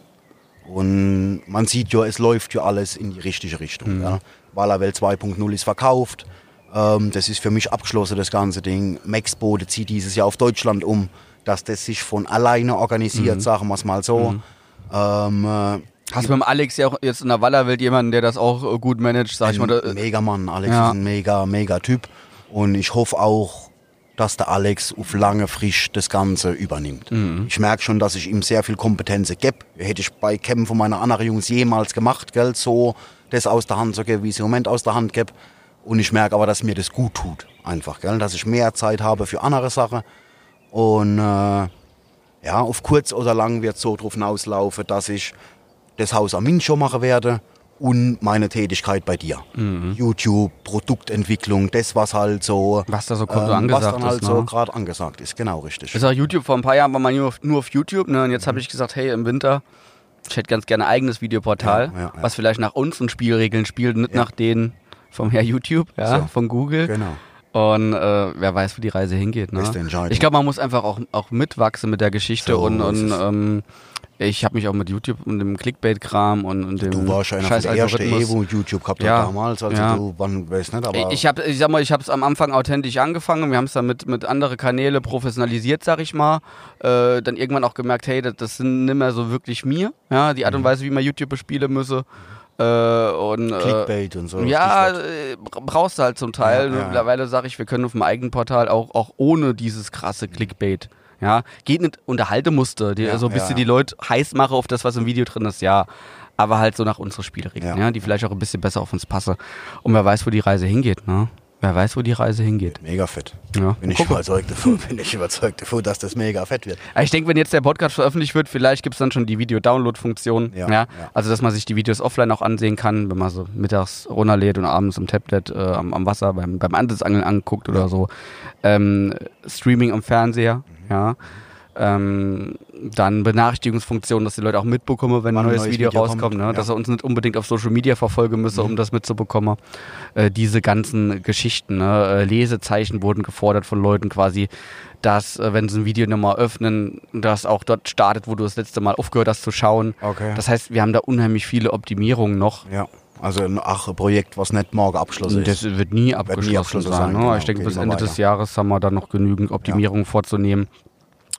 Und man sieht ja, es läuft ja alles in die richtige Richtung. Mhm. Ja. Walerwelt 2.0 ist verkauft. Ähm, das ist für mich abgeschlossen, das ganze Ding. Max Bode zieht dieses Jahr auf Deutschland um, dass das sich von alleine Mhm. organisiert, sagen wir es mal so. Ähm, äh, Hast du mit dem Alex ja auch jetzt in der Wallerwelt jemanden, der das auch äh, gut managt, sag ich mal. Da, mega Mann. Alex Ja. ist ein mega, mega Typ. Und ich hoffe auch, dass der Alex auf lange frisch das Ganze übernimmt. Mhm. Ich merke schon, dass ich ihm sehr viel Kompetenz gebe. Hätte ich bei Kämpfen meiner anderen Jungs jemals gemacht, gell? so das aus der Hand zu geben, wie ich es im Moment aus der Hand gebe. Und ich merke aber, dass mir das gut tut, einfach, gell? dass ich mehr Zeit habe für andere Sachen. Und äh, ja, auf kurz oder lang wird es so drauf hinauslaufen, dass ich das Haus am Min schon machen werde und meine Tätigkeit bei dir. Mhm. YouTube, Produktentwicklung, das was halt so, Was da so kommt, so was angesagt dann halt ist, so ne? gerade angesagt ist, genau richtig. ist auch YouTube, vor ein paar Jahren war man nur auf, nur auf YouTube, ne? Und jetzt Mhm. habe ich gesagt, hey, im Winter, ich hätte ganz gerne ein eigenes Videoportal, Ja, ja, ja. was vielleicht nach unseren Spielregeln spielt, nicht nach denen vom Herr YouTube, ja, So. von Google. Genau. Und äh, wer weiß, wo die Reise hingeht. Ne? Ich glaube, man muss einfach auch, auch mitwachsen mit der Geschichte So und, und ähm, ich habe mich auch mit YouTube und dem Clickbait-Kram und, und dem Du warst einer scheiß der ersten wo YouTube gehabt Ja, damals, also ja. du, wann, weiß nicht, aber Ich habe, ich sag mal, ich habe es am Anfang authentisch angefangen. Wir haben es dann mit mit andere Kanäle professionalisiert, sag ich mal. Äh, dann irgendwann auch gemerkt, hey, das, das sind nicht mehr so wirklich mir. Ja, die Art Mhm. und Weise, wie man YouTube bespielen müsse. Äh, und äh, Clickbait und so. ja, äh, bra- brauchst du halt zum Teil. Ja, ja. Mittlerweile sage ich, wir können auf dem eigenen Portal auch, auch ohne dieses krasse Clickbait. Ja, geht nicht Unterhaltemuster, die, Ja, so ein bisschen die Leute heiß mache auf das, was im Video drin ist, ja. Aber halt so nach unseren Spielregeln, ja. Ja. die vielleicht auch ein bisschen besser auf uns passen. Und wer weiß, wo die Reise hingeht, ne? Wer weiß, wo die Reise hingeht. Mega fett. Ja. Bin ich überzeugt davon, bin ich überzeugt davon, dass das mega fett wird. Ich denke, wenn jetzt der Podcast veröffentlicht wird, vielleicht gibt es dann schon die Video-Download-Funktion. Ja, Ja. Also, dass man sich die Videos offline auch ansehen kann, wenn man so mittags runterlädt und abends im Tablet äh, am, am Wasser beim, beim Ansitzangeln anguckt oder so. Ähm, Streaming am Fernseher, ja. Ähm, dann Benachrichtigungsfunktion, dass die Leute auch mitbekommen, wenn ein neues, neues Video, Video rauskommt, kommt, ne? ja. dass er uns nicht unbedingt auf Social Media verfolgen müsse, um das mitzubekommen. Äh, diese ganzen Geschichten, ne? äh, Lesezeichen wurden gefordert von Leuten quasi, dass, äh, wenn sie ein Video nochmal öffnen, das auch dort startet, wo du das letzte Mal aufgehört hast zu schauen. Okay. Das heißt, wir haben da unheimlich viele Optimierungen noch. Ja, also ein, ach, Projekt, was nicht morgen abgeschlossen Das ist. wird nie abgeschlossen, abgeschlossen sein. sein, ne? genau. Ich denke, bis Ende weiter. des Jahres haben wir da noch genügend Optimierungen vorzunehmen.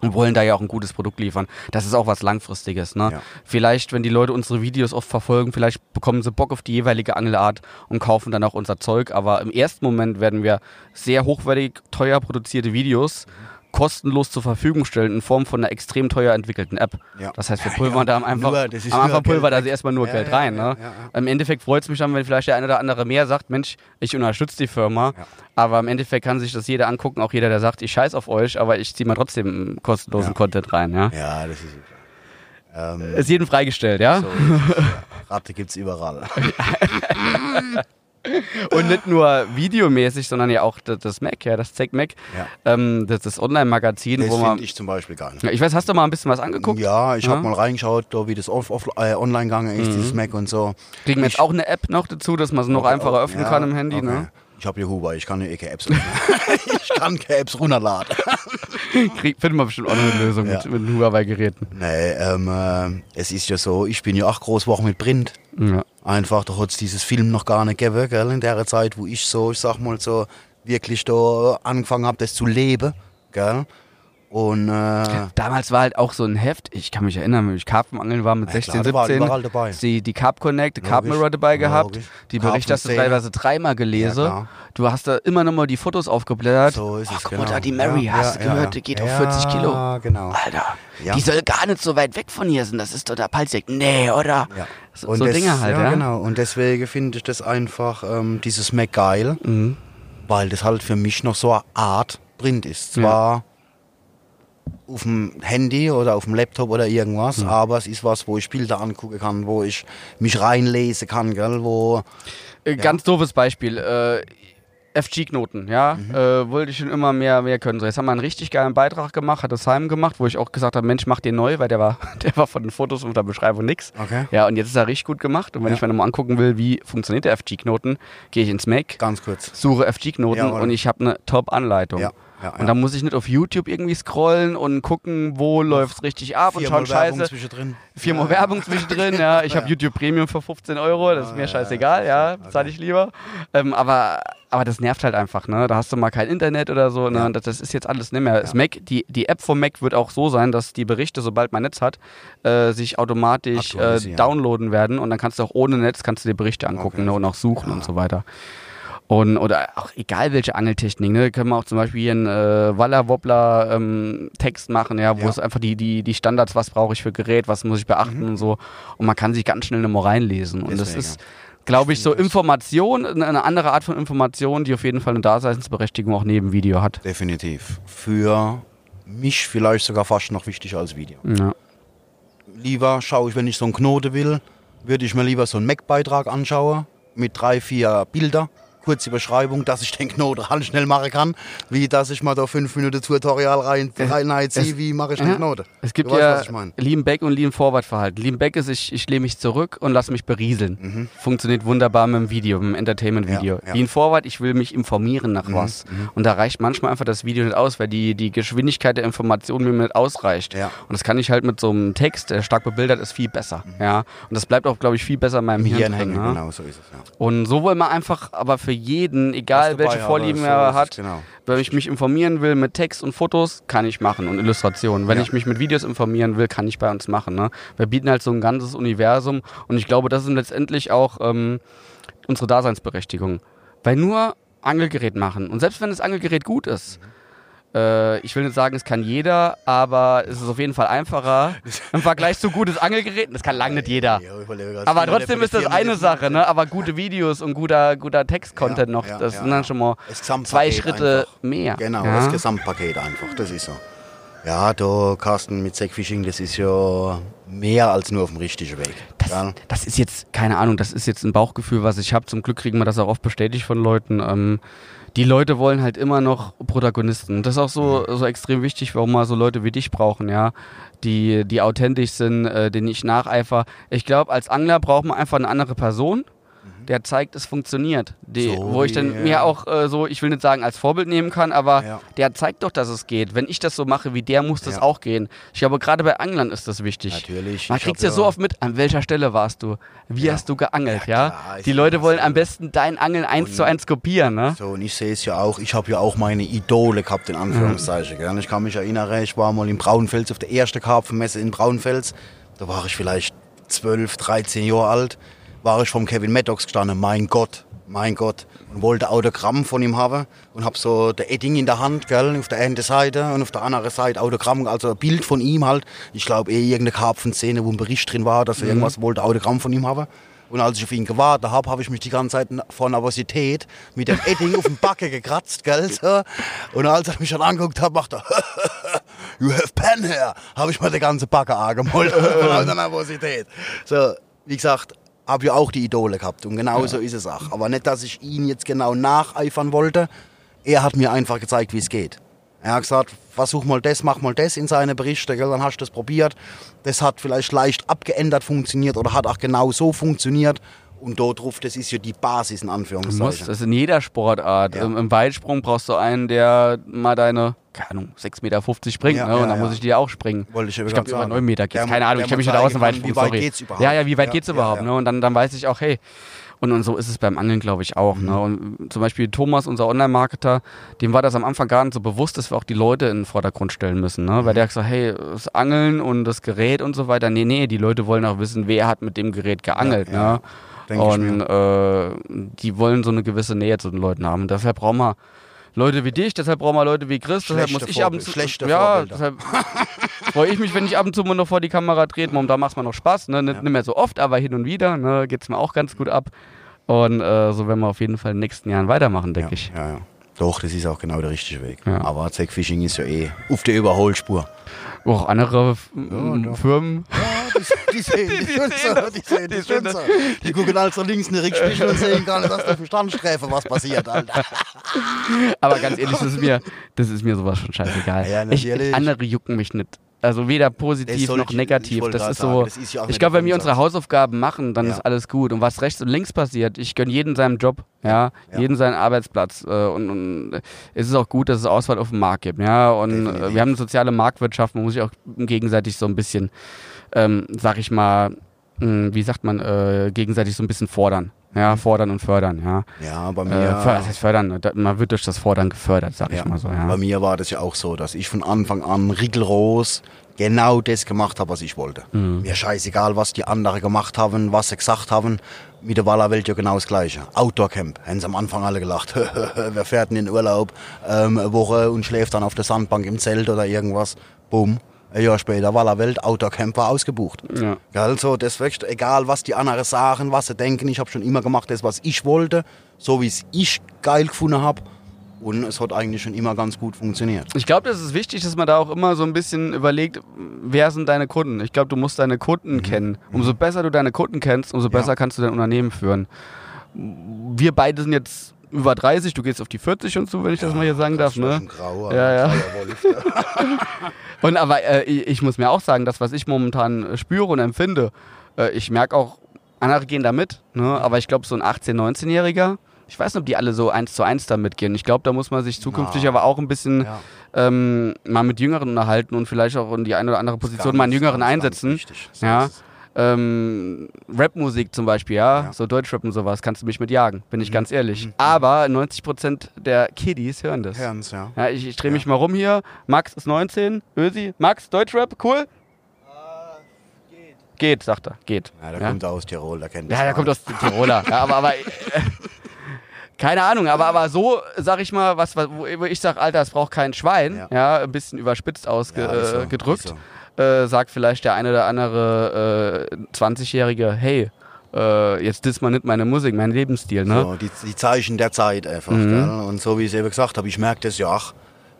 Und wollen da ja auch ein gutes Produkt liefern. Das ist auch was Langfristiges. Ne? Ja. Vielleicht, wenn die Leute unsere Videos oft verfolgen, vielleicht bekommen sie Bock auf die jeweilige Angelart und kaufen dann auch unser Zeug. Aber im ersten Moment werden wir sehr hochwertig, teuer produzierte Videos kostenlos zur Verfügung stellen in Form von einer extrem teuer entwickelten App. Ja. Das heißt, wir pulvern da am einfach, Nur, das ist am Anfang pulvern da weg. erstmal nur Ja, Geld ja, rein. ja, ne? ja, Im Endeffekt freut es mich dann, wenn vielleicht der eine oder andere mehr sagt, Mensch, ich unterstütze die Firma. Ja. Aber im Endeffekt kann sich das jeder angucken, auch jeder, der sagt, ich scheiß auf euch, aber ich ziehe mal trotzdem kostenlosen Ja. Content rein. Ja? Ja, das ist ähm, Ist jedem freigestellt, ja? so es, ja. Ratte gibt's überall. Und nicht nur videomäßig, sondern ja auch das, Mac, ja, das Zack Mac, Ja. ähm, das, das Online-Magazin, Das wo man. finde ich zum Beispiel geil. Ja, ich weiß, hast du mal ein bisschen was angeguckt? Ja, ich Ja. habe mal reingeschaut, da, wie das off, off, äh, online gegangen ist, dieses Mac und so. Kriegen wir jetzt auch eine App noch dazu, dass man es noch Okay, einfacher öffnen ja, kann im Handy, okay. ne? Ich habe hier Huber, ich kann hier eh keine Apps ich kann keine Apps runterladen. Krieg, finden wir bestimmt auch noch eine Lösung Ja. mit, mit Huawei-Geräten. Nee, ähm, äh, es ist ja so, ich bin ja auch groß Woche mit Print. Ja. Einfach, da hat es dieses Film noch gar nicht gegeben, gell, in der Zeit, wo ich so, ich sag mal so, wirklich da angefangen habe, das zu leben, gell. Und äh, Damals war halt auch so ein Heft, ich kann mich erinnern, wenn ich Karpfenangeln war mit Ja, 16, klar, da war 17, überall dabei. die, die Carp Connect, die Carp. Mirror dabei gehabt, Logisch. die Berichte hast du teilweise dreimal gelesen. Ja, du hast da immer noch mal die Fotos aufgeblättert. so ist oh, es, guck genau. mal da, die Mary, Ja, hast du gehört, die geht auf ja, 40 Kilo. Genau. Alter, die soll gar nicht so weit weg von hier sein, das ist doch der Palzek. Nee, oder? So, so Dinge halt, ja. ja. genau. Und deswegen finde ich das einfach, ähm, dieses Mac geil, Mhm. weil das halt für mich noch so eine Art Print ist. Zwar auf dem Handy oder auf dem Laptop oder irgendwas, Mhm. aber es ist was, wo ich Bilder angucken kann, wo ich mich reinlesen kann, gell, wo Äh, Ganz doofes Beispiel. Äh, FG-Knoten, ja, Mhm. äh, wollte ich schon immer mehr, mehr können. So, jetzt haben wir einen richtig geilen Beitrag gemacht, hat das Heim gemacht, wo ich auch gesagt habe, Mensch, mach den neu, weil der war, der war von den Fotos und der Beschreibung nix. Okay. Ja, und jetzt ist er richtig gut gemacht. Und wenn Ja. ich mir nochmal angucken will, wie funktioniert der FG-Knoten, gehe ich ins Mac, Ganz kurz. suche FG-Knoten und ich habe eine Top-Anleitung. Ja, ja, Und dann muss ich nicht auf YouTube irgendwie scrollen und gucken, wo läuft's richtig ab und Viermal schauen Werbung Scheiße. zwischendrin. Viermal Werbung zwischendrin, ja. Ich habe YouTube Premium für 15 Euro, das ist mir scheißegal, ja, zahle ich lieber. Ähm, aber, aber das nervt halt einfach, ne? Da hast du mal kein Internet oder so, ne? Und Das, das ist jetzt alles nicht mehr. Mac, die, die App vom Mac wird auch so sein, dass die Berichte, sobald man Netz hat, äh, sich automatisch äh, downloaden werden und dann kannst du auch ohne Netz kannst du dir Berichte angucken Okay. ne? und auch suchen und so weiter. Und, oder auch egal welche Angeltechnik, ne, können wir auch zum Beispiel hier einen äh, Walla-Wobbler ähm, Text machen, ja, wo Ja. es einfach die, die, die Standards, was brauche ich für Gerät, was muss ich beachten und so. Und man kann sich ganz schnell immer reinlesen. Und das Mhm. Deswegen, ist, glaube ich, so Information, eine andere Art von Information, die auf jeden Fall eine Daseinsberechtigung auch neben Video hat. Definitiv. Für mich vielleicht sogar fast noch wichtiger als Video. Ja. Lieber schaue ich, wenn ich so einen Knoten will, würde ich mir lieber so einen Mac-Beitrag anschauen mit drei, vier Bilder, kurze Beschreibung, dass ich den Knoten schnell machen kann, wie dass ich mal da fünf Minuten Tutorial rein, rein reinziehe, wie mache ich den. Knoten. Es gibt weißt, ja ich. Lean Back und Lean Forward Verhalten. Lean Back ist, ich, ich lehne mich zurück und lasse mich berieseln. Funktioniert wunderbar mit dem Video, mit dem Entertainment-Video. Mhm. Ja, ja. Lean Forward, ich will mich informieren nach was. Und da reicht manchmal einfach das Video nicht aus, weil die, die Geschwindigkeit der Information mir nicht ausreicht. Ja. Und das kann ich halt mit so einem Text, der stark bebildert ist, viel besser. Ja. Und das bleibt auch, glaube ich, viel besser in meinem Hirn, Hirn hängen. hängen, ne? genau, so ist es. Ja. Und so wollen wir einfach, aber für jeden, egal welche Vorlieben er hat, genau. wenn ich mich informieren will mit Text und Fotos, kann ich machen und Illustrationen. Wenn Ja. ich mich mit Videos informieren will, kann ich bei uns machen. Ne? Wir bieten halt so ein ganzes Universum und ich glaube, das ist letztendlich auch ähm, unsere Daseinsberechtigung. Weil nur Angelgerät machen und selbst wenn das Angelgerät gut ist, äh, ich will nicht sagen, es kann jeder, aber es ist auf jeden Fall einfacher im Vergleich zu gutes Angelgerät. Das kann lang nicht jeder. Ja, Aber trotzdem ist das eine Sache, ne? Aber gute Videos und guter, guter Textcontent Ja, noch, ja, das ja, sind dann ja. schon mal zwei Schritte einfach. mehr. Genau, ja? das Gesamtpaket einfach, das ist so. Ja, da, Carsten, mit Segfishing, das ist ja mehr als nur auf dem richtigen Weg. Das, gell? das ist jetzt, keine Ahnung, das ist jetzt ein Bauchgefühl, was ich habe. Zum Glück kriegen wir das auch oft bestätigt von Leuten. Ähm, die Leute wollen halt immer noch Protagonisten. Das ist auch so, Mhm. so extrem wichtig, warum wir so Leute wie dich brauchen, ja. Die, die authentisch sind, äh, denen ich nacheifer. Ich glaube, als Angler braucht man einfach eine andere Person, der zeigt, es funktioniert. Die, Mhm. So wo ich dann wie, mir auch äh, so, ich will nicht sagen, als Vorbild nehmen kann, aber Ja. der zeigt doch, dass es geht. Wenn ich das so mache wie der, muss das Ja. auch gehen. Ich glaube, gerade bei Anglern ist das wichtig. Natürlich. Man kriegt hab ja so oft mit, an welcher Stelle warst du? Wie Ja. hast du geangelt, Ja, klar, Die Leute wollen am besten dein Angeln eins zu eins kopieren, ne? So, und ich sehe es ja auch, ich habe ja auch meine Idole gehabt, in Anführungszeichen. Und Ich kann mich erinnern, ich war mal in Braunfels auf der ersten Karpfenmesse in Braunfels. Da war ich vielleicht 12, 13 Jahre alt. War ich vom Kevin Maddox gestanden, mein Gott, mein Gott. Und wollte Autogramm von ihm haben. Und habe so der Edding in der Hand, gell, auf der einen Seite und auf der anderen Seite Autogramm, also ein Bild von ihm halt. Ich glaube eh irgendeine Karpfenszene, wo ein Bericht drin war, dass er irgendwas wollte, Autogramm von ihm haben. Und als ich auf ihn gewartet habe, habe ich mich die ganze Zeit vor Nervosität mit dem Edding auf den Backe gekratzt, gell, so. Und als er mich dann angeguckt hat, macht er, you have pen here, habe ich mir die ganze Backe angemalt vor lauter Nervosität. So, wie gesagt, habe ja auch die Idole gehabt und genau so ist es auch. Aber nicht, dass ich ihn jetzt genau nacheifern wollte. Er hat mir einfach gezeigt, wie es geht. Er hat gesagt, versuch mal das, mach mal das in seine Berichte, dann hast du das probiert. Das hat vielleicht leicht abgeändert funktioniert oder hat auch genau so funktioniert. Und dort drauf, das ist ja die Basis in Du musst, Anführungszeichen. das ist in jeder Sportart. Ja. Im, Im Weitsprung brauchst du einen, der mal deine, keine Ahnung, 6,50 Meter springt, Ja, ne? Und ja, dann ja. muss ich dir auch springen. Wollte ich ja ich glaube, über sagen. 9 Meter geht's. Der- Keine Ahnung, ich kenne mich dem zeigen, Weitsprung, wie weit sorry. geht's überhaupt? Ja, ja, wie weit Ja, geht's überhaupt, ne? Und dann, dann weiß ich auch, hey, und, und so ist es beim Angeln, glaube ich, auch. Mhm. Ne? Und zum Beispiel Thomas, unser Online-Marketer, dem war das am Anfang gar nicht so bewusst, dass wir auch die Leute in den Vordergrund stellen müssen. Ne? Mhm. Weil der hat gesagt, hey, das Angeln und das Gerät und so weiter. Nee, nee, die Leute wollen auch wissen, wer hat mit dem Gerät geangelt. Ne? Denk und äh, die wollen so eine gewisse Nähe zu den Leuten haben. Und deshalb brauchen wir Leute wie dich, deshalb brauchen wir Leute wie Chris, deshalb muss Schlechte ich ab und zu. schlechte ja, Vorbilder. deshalb freue ich mich, wenn ich ab und zu mal noch vor die Kamera trete. Momentan macht es mir noch Spaß, ne? Nicht, nicht mehr so oft, aber hin und wieder, ne? Geht es mir auch ganz gut ab. Und äh, so werden wir auf jeden Fall in den nächsten Jahren weitermachen, denke ja, ich. Ja, ja. Doch, das ist auch genau der richtige Weg. Ja. Aber Zackfishing ist ja eh auf der Überholspur. Auch andere F- doch. Firmen. Die sehen Die- die, das. die sehen Die so. Die gucken also links in den Rückspiegel und sehen gar nicht, dass da für Standsträfe was passiert, Alter. Aber ganz ehrlich, das ist mir, das ist mir sowas schon scheißegal. Ja, ich, andere jucken mich nicht. Also weder positiv noch negativ. ich Das ist so. das ist ja ich glaube, wenn wir unsere. Hausaufgaben machen, dann Ja. ist alles gut. Und was rechts und links passiert, ich gönne jeden seinem Job, ja, Ja. jeden seinen Arbeitsplatz. Äh, und, und es ist auch gut, dass es Auswahl auf dem Markt gibt, ja. Und Definitiv. äh, wir haben eine soziale Marktwirtschaft, man muss sich auch gegenseitig so ein bisschen, ähm, sag ich mal, mh, wie sagt man, äh, gegenseitig so ein bisschen fordern. Ja, fordern und fördern, ja. Ja, bei Äh, mir, för- das heißt fördern, da- man wird durch das Fordern gefördert, sag ich ja, mal so, ja. bei mir war das ja auch so, dass ich von Anfang an rigoros genau das gemacht habe, was ich wollte. Mhm. Mir scheißegal, was die anderen gemacht haben, was sie gesagt haben. Mit der Wallerwelt ja genau das Gleiche. Outdoor-Camp. Haben sie am Anfang alle gelacht. Wer fährt denn in den Urlaub ähm, eine Woche und schläft dann auf der Sandbank im Zelt oder irgendwas? Bumm. Ein Jahr später Wallerwelt, Outdoor-Camp war ausgebucht. Ja. Also, das wirklich, egal was die anderen sagen, was sie denken, ich habe schon immer gemacht, das, was ich wollte, so wie es ich geil gefunden habe. Und es hat eigentlich schon immer ganz gut funktioniert. Ich glaube, das ist wichtig, dass man da auch immer so ein bisschen überlegt, wer sind deine Kunden. Ich glaube, du musst deine Kunden kennen. Umso besser du deine Kunden kennst, umso besser kannst du dein Unternehmen führen. Wir beide sind jetzt über 30, du gehst auf die 40 und so, wenn ich das mal hier sagen darf. Ne? Grau, Ja, ja. Und aber äh, ich, muss mir auch sagen, das, was ich momentan äh, spüre und empfinde, äh, ich merke auch, andere gehen da mit, ne? aber ich glaube, so ein 18-, 19-Jähriger, ich weiß nicht, ob die alle so eins zu eins da mitgehen. Ich glaube, da muss man sich zukünftig Na. aber auch ein bisschen Ja. ähm, mal mit Jüngeren unterhalten und vielleicht auch in die eine oder andere Position mal einen Jüngeren einsetzen. wichtig. So Ja. Ähm, Rapmusik zum Beispiel, ja, Ja. so Deutschrap und sowas, kannst du mich mit jagen, bin ich Mhm. ganz ehrlich. Mhm. Aber 90% der Kiddies hören das. Herrens, ja. Ja, ich, ich drehe Ja. mich mal rum hier. Max ist 19, Ösi. Max, Deutschrap, cool? Geht, sagt er. Geht. Ja, der ja? kommt aus Tirol, der kennt ja, das der kommt aus Tiroler. ja, aber, aber äh, keine Ahnung, aber, aber so, sag ich mal, was, was wo ich sag, Alter, es braucht kein Schwein, ja, Ja. ein bisschen überspitzt Ja, ausgedrückt, so. äh, sagt vielleicht der eine oder andere äh, 20-Jährige, hey, äh, jetzt diss mal nicht meine Musik, mein Lebensstil, ne? So, die, die Zeichen der Zeit einfach. Mhm. Und so wie ich es eben gesagt habe, ich merke das ja auch.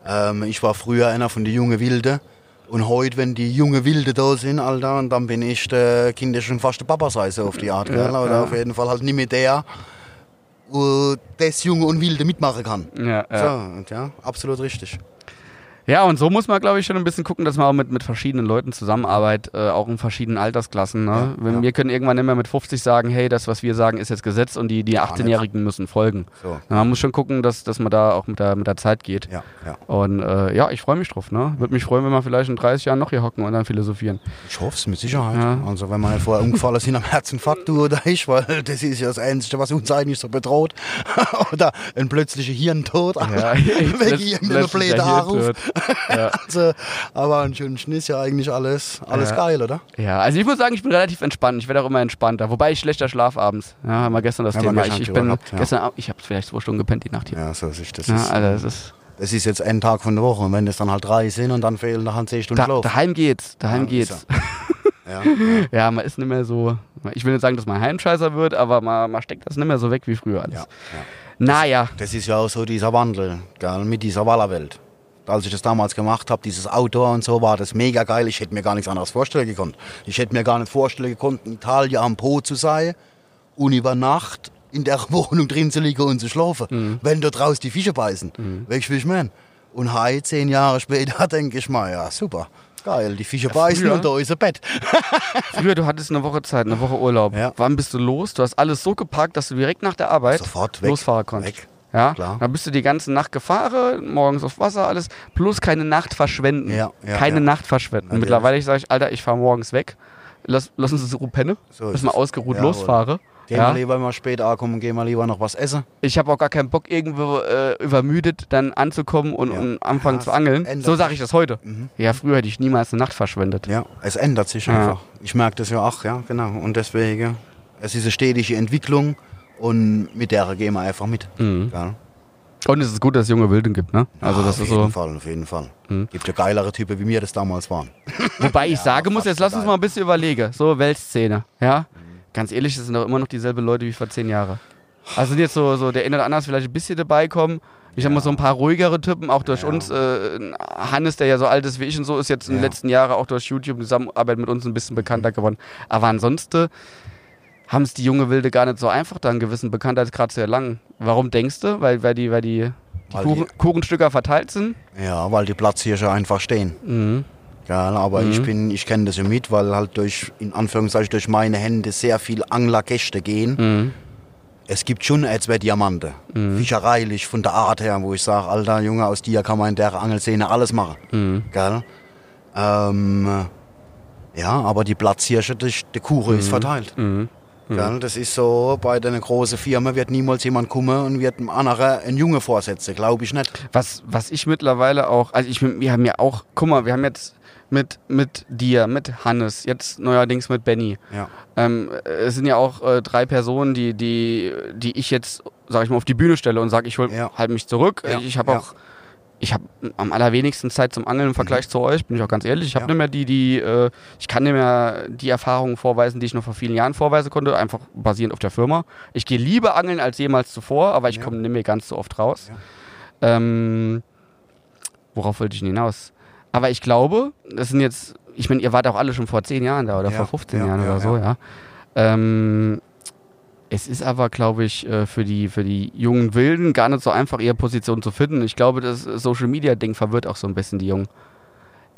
Ähm, ich war früher einer von den jungen Wilde. Und heute, wenn die junge Wilde da sind, Alter, und dann bin ich der Kinder schon fast der Papa sei, so auf die Art. Ja, Oder ja. auf jeden Fall halt nicht mehr der, wo das Junge und Wilde mitmachen kann. Ja, ja. So, und ja, absolut richtig. Ja, und so muss man, glaube ich, schon ein bisschen gucken, dass man auch mit, mit verschiedenen Leuten zusammenarbeitet, äh, auch in verschiedenen Altersklassen. Ne? Ja, ja. Wir können irgendwann nicht mehr mit 50 sagen, hey, das, was wir sagen, ist jetzt Gesetz und die, die Gar 18-Jährigen müssen folgen. So, Na, man muss schon gucken, dass, dass man da auch mit der, mit der Zeit geht. ja. Und äh, ja, ich freue mich drauf. Ne? Würde mich freuen, wenn wir vielleicht in 30 Jahren noch hier hocken und dann philosophieren. Ich hoffe es mit Sicherheit. Ja. Also wenn nicht vorher umgefallen sind am Herzinfarkt, du oder ich, weil das ist ja das Einzige, was uns eigentlich so bedroht. oder ein plötzlicher Hirntod. Ja, Wegen irgendeiner blöden ja. Ja. Also, aber ansonsten ist ja eigentlich alles, alles Ja. geil, oder? ja, also ich muss sagen, ich bin relativ entspannt. Ich werde auch immer entspannter. Wobei ich schlechter schlaf abends. Ja, haben wir gestern das wir Thema. Ich, ich bin gehabt, ja. gestern, ich habe vielleicht zwei Stunden gepennt die Nacht hier. Ja, so ist das. Ja, ist, also es ist das ist jetzt ein Tag von der Woche. Und wenn das dann halt drei sind und dann fehlen nachher zehn Stunden Da, Schlaf. daheim geht's, daheim Ja, geht's. Ja, ja, Ja, man ist nicht mehr so. Ich will nicht sagen, dass man Heimscheißer wird, aber man, man steckt das nicht mehr so weg wie früher alles. ja, ja. Naja. Das ist ja auch so dieser Wandel, gell, mit dieser Wallerwelt. Als ich das damals gemacht habe, dieses Outdoor und so, war das mega geil. Ich hätte mir gar nichts anderes vorstellen gekonnt. Ich hätte mir gar nicht vorstellen gekonnt, in Italien am Po zu sein und über Nacht in der Wohnung drin zu liegen und zu schlafen, wenn dort draußen die Fische beißen. Mhm. Du, wie ich? Und heute, zehn Jahre später, denke ich mal, ja, super. Geil, die Fische beißen früher- und da ist ein Bett. Früher, du hattest eine Woche Zeit, eine Woche Urlaub. Ja. Wann bist du los? Du hast alles so gepackt, dass du direkt nach der Arbeit Sofort weg. losfahren konntest. Weg. Ja, Klar. dann bist du die ganze Nacht gefahren, morgens auf Wasser, alles, plus keine Nacht verschwenden. Ja, ja, keine ja. Nacht verschwenden. Natürlich. Mittlerweile sage ich, Alter, ich fahre morgens weg, lass, lass uns so penne, So dass ist mal ausgeruht Jawohl. losfahre. Gehen Ja. wir lieber mal spät ankommen, gehen wir lieber noch was essen. Ich habe auch gar keinen Bock, irgendwo äh, übermüdet dann anzukommen und, Ja. und anfangen Ja, zu angeln. So sage ich das heute. Mhm. Ja, früher hätte ich niemals eine Nacht verschwendet. Ja, es ändert sich Ja. einfach. Ich merke das ja auch, ja, genau. Und deswegen, es ist eine stetige Entwicklung und mit der gehen wir einfach mit. Mhm. Gell? Und es ist gut, dass es junge Wilden gibt, ne? Also Ja, das auf ist jeden so. Fall, auf jeden Fall. Mhm. Gibt ja geilere Typen, wie mir das damals waren. Wobei ich Ja, sagen muss, jetzt lass uns mal ein bisschen überlegen. So, Weltszene, ja? Mhm. Ganz ehrlich, das sind doch immer noch dieselben Leute wie vor zehn Jahren. Also sind jetzt so, so der eine oder andere vielleicht ein bisschen dabei kommen. Ich sag mal so ein paar ruhigere Typen, auch durch Ja. uns. Äh, Hannes, der ja so alt ist wie ich und so, ist jetzt in den Ja. letzten Jahren auch durch YouTube Zusammenarbeit mit uns ein bisschen bekannter geworden. Aber ansonsten haben es die junge Wilde gar nicht so einfach, da einen gewissen Bekanntheitsgrad zu erlangen. Warum denkst du? Weil, weil die, weil die, die, Weil Kuchen, die- Kuchenstücker verteilt sind? Ja, weil die Platzhirsche einfach stehen. Mhm. Ja, aber ich bin, ich kenne das ja mit, weil halt durch, in Anführungszeichen, durch meine Hände sehr viel Anglergäste gehen. Mhm. Es gibt schon zwei Diamanten. Fischereilich von der Art her, wo ich sage, alter Junge, aus dir kann man in der Angelszene alles machen. Mhm. Gell? Ähm, ja, aber die Platzhirsche, die, die Kuchen ist verteilt. Mhm. Gell? Das ist so, bei einer großen Firma wird niemals jemand kommen und wird einem anderen einen Junge vorsetzen, glaube ich nicht. Was, was ich mittlerweile auch, also ich, wir haben ja auch, guck mal, wir haben jetzt mit, mit dir, mit Hannes, jetzt neuerdings mit Benny. Ja. Ähm, es sind ja auch äh, drei Personen, die, die, die ich jetzt, sag ich mal, auf die Bühne stelle und sage, ich hol, Ja. halt mich zurück. Ja, Ich habe auch, ich habe am allerwenigsten Zeit zum Angeln im Vergleich zu euch, bin ich auch ganz ehrlich. Ich habe Mhm. Ja. nicht mehr die, die, äh, ich kann nicht mehr die Erfahrungen vorweisen, die ich noch vor vielen Jahren vorweisen konnte, einfach basierend auf der Firma. Ich gehe lieber angeln als jemals zuvor, aber ich Ja. komme nicht mehr ganz so oft raus. Ähm, worauf wollte ich denn hinaus? Aber ich glaube, das sind jetzt, ich meine, ihr wart auch alle schon vor 10 Jahren da oder Ja, vor 15 ja, Jahren ja, oder so, ja. ja. Ähm, es ist aber, glaube ich, äh, für die, für die jungen Wilden gar nicht so einfach, ihre Position zu finden. Ich glaube, das Social Media Ding verwirrt auch so ein bisschen die Jungen.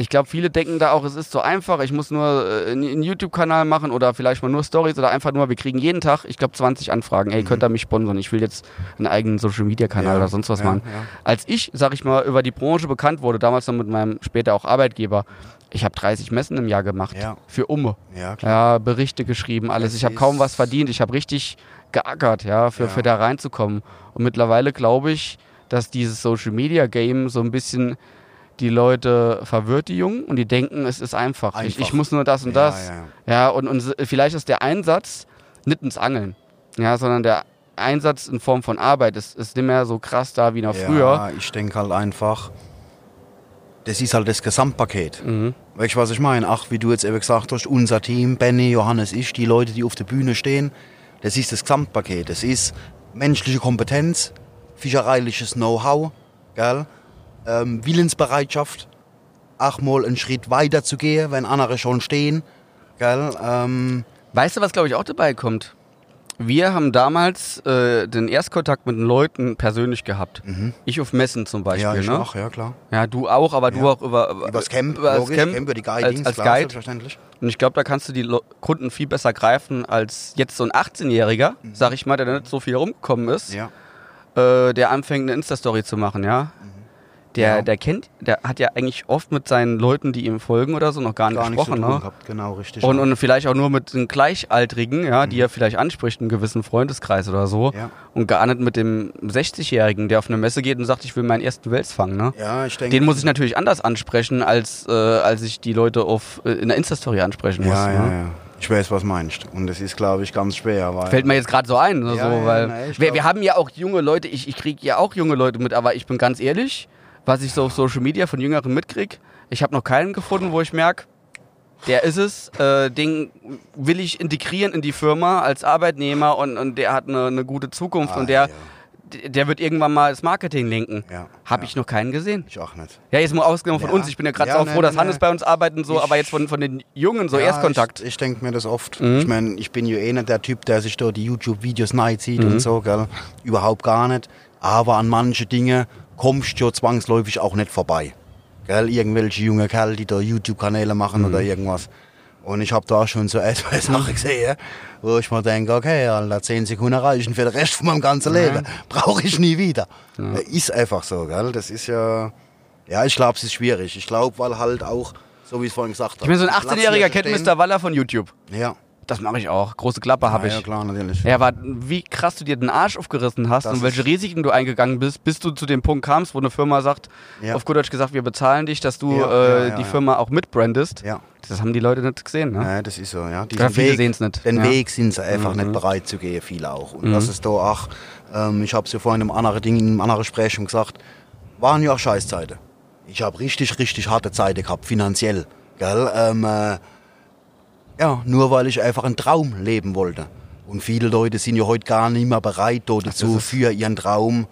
Ich glaube, viele denken da auch, es ist so einfach, ich muss nur äh, einen YouTube-Kanal machen oder vielleicht mal nur Stories oder einfach nur, wir kriegen jeden Tag, ich glaube, 20 Anfragen. Ey, könnt ihr mich sponsern? Ich will jetzt einen eigenen Social-Media-Kanal Ja, oder sonst was ja, machen. ja. Als ich, sag ich mal, über die Branche bekannt wurde, damals noch mit meinem später auch Arbeitgeber, ich habe 30 Messen im Jahr gemacht. Ja. Für Umme. Ja, Berichte geschrieben, alles. Das Ich habe kaum was verdient. Ich habe richtig geackert, ja, für, Ja. für da reinzukommen. Und mittlerweile glaube ich, dass dieses Social Media Game so ein bisschen die Leute verwirrt, die Jungen, und die denken, es ist einfach. Ich, ich Einfach. muss nur das und Ja, das. ja, ja. Ja, und, und vielleicht ist der Einsatz nicht ins Angeln, ja, sondern der Einsatz in Form von Arbeit ist, ist nicht mehr so krass da wie noch früher. Ja, ich denke halt einfach, das ist halt das Gesamtpaket. Mhm. Weißt du, was ich meine? Ach, wie du jetzt eben gesagt hast, unser Team, Benny, Johannes, ich, die Leute, die auf der Bühne stehen, das ist das Gesamtpaket. Das ist menschliche Kompetenz, fischereiliches Know-how, gell? Ähm, Willensbereitschaft, auch mal einen Schritt weiter zu gehen, wenn andere schon stehen. Gell? Ähm, Weißt du, was glaube ich auch dabei kommt? Wir haben damals äh, den Erstkontakt mit den Leuten persönlich gehabt. Ich auf Messen zum Beispiel. Mhm. ja, ich ne? auch, ja klar. Ja, du auch, aber du Ja. auch über, Über das Camp, über das logisch, Camp, Camp, über die als, Guidings, als klar, Guide. selbstverständlich. Und ich glaube, da kannst du die Kunden viel besser greifen als jetzt so ein 18-Jähriger, sag ich mal, der da nicht so viel rumgekommen ist, Mhm. Ja. äh, der anfängt eine Insta-Story zu machen, ja. Der, Ja. der kennt, der hat ja eigentlich oft mit seinen Leuten, die ihm folgen oder so, noch gar nicht Gar nichts zu gesprochen. ne? gehabt, genau, richtig. Und, ja. und vielleicht auch nur mit den Gleichaltrigen, ja, die er vielleicht anspricht, einen gewissen Freundeskreis oder so. Mhm. Ja. Und gar nicht mit dem 60-Jährigen, der auf eine Messe geht und sagt, ich will meinen ersten Wels fangen. Ne? ja, ich denke. Den muss ich natürlich anders ansprechen, als, äh, als ich die Leute auf, äh, in der Insta-Story ansprechen muss. Ja, ja, ne? ja. Ich weiß, was meinst. Und das ist, glaube ich, ganz schwer. Weil Fällt mir jetzt gerade so ein, ne, Ja, so, ja, weil nee, ich wir, wir haben ja auch junge Leute, ich, ich kriege ja auch junge Leute mit, aber ich bin ganz ehrlich, was ich so auf Social Media von Jüngeren mitkriege, ich habe noch keinen gefunden, wo ich merke, der ist es, äh, den will ich integrieren in die Firma als Arbeitnehmer und, und der hat eine, eine gute Zukunft Ah, und der, ja. der wird irgendwann mal das Marketing lenken. Ja, Habe ja. ich noch keinen gesehen. Ich auch nicht. Ja, jetzt mal ausgenommen von uns. Ich bin ja gerade so nee, froh, dass nee, Hannes nee. bei uns arbeitet und so, Ich- aber jetzt von, von den Jungen so Erstkontakt. Ich, ich denke mir das oft. Mhm. Ich meine, ich bin ja eh nicht der Typ, der sich da die YouTube-Videos zieht Mhm. und so, gell? Überhaupt gar nicht. Aber an manche Dinge kommst du ja zwangsläufig auch nicht vorbei. Gell? Irgendwelche junge Kerle, die da YouTube-Kanäle machen Mhm. oder irgendwas. Und ich habe da schon so etwas Sachen gesehen, wo ich mir denke, okay, Alter, 10 Sekunden reichen für den Rest von meinem ganzen Leben. Brauche ich nie wieder. Ist einfach so, gell? Das ist ja, ja, ich glaube, es ist schwierig. Ich glaube, weil halt auch, so wie ich es vorhin gesagt habe. Ich bin so ein die 18-Jähriger, Platzhirsche kennt. Mr. Waller von YouTube. Ja. Das mache ich auch. Große Klappe habe ja, ich. Ja, klar, natürlich. Ja, aber wie krass du dir den Arsch aufgerissen hast Das und welche Risiken du eingegangen bist, bis du zu dem Punkt kamst, wo eine Firma sagt, Ja. auf gut Deutsch gesagt, wir bezahlen dich, dass du Ja, äh, die. Firma auch mitbrandest. Ja. Das haben die Leute nicht gesehen, ne? Ja, das ist so, ja. Ja, viele sehen's nicht, Den. Mhm. Weg sind sie einfach nicht bereit zu gehen, viele auch. Und das ist da auch, ähm, ich habe es ja vorhin in einem anderen Ding, in einem anderen Gespräch schon gesagt, waren ja auch Scheißzeiten. Ich habe richtig, richtig harte Zeiten gehabt, finanziell. Gell? Ähm, äh, ja, nur weil ich einfach einen Traum leben wollte. Und viele Leute sind ja heute gar nicht mehr bereit dazu, ist- für ihren Traum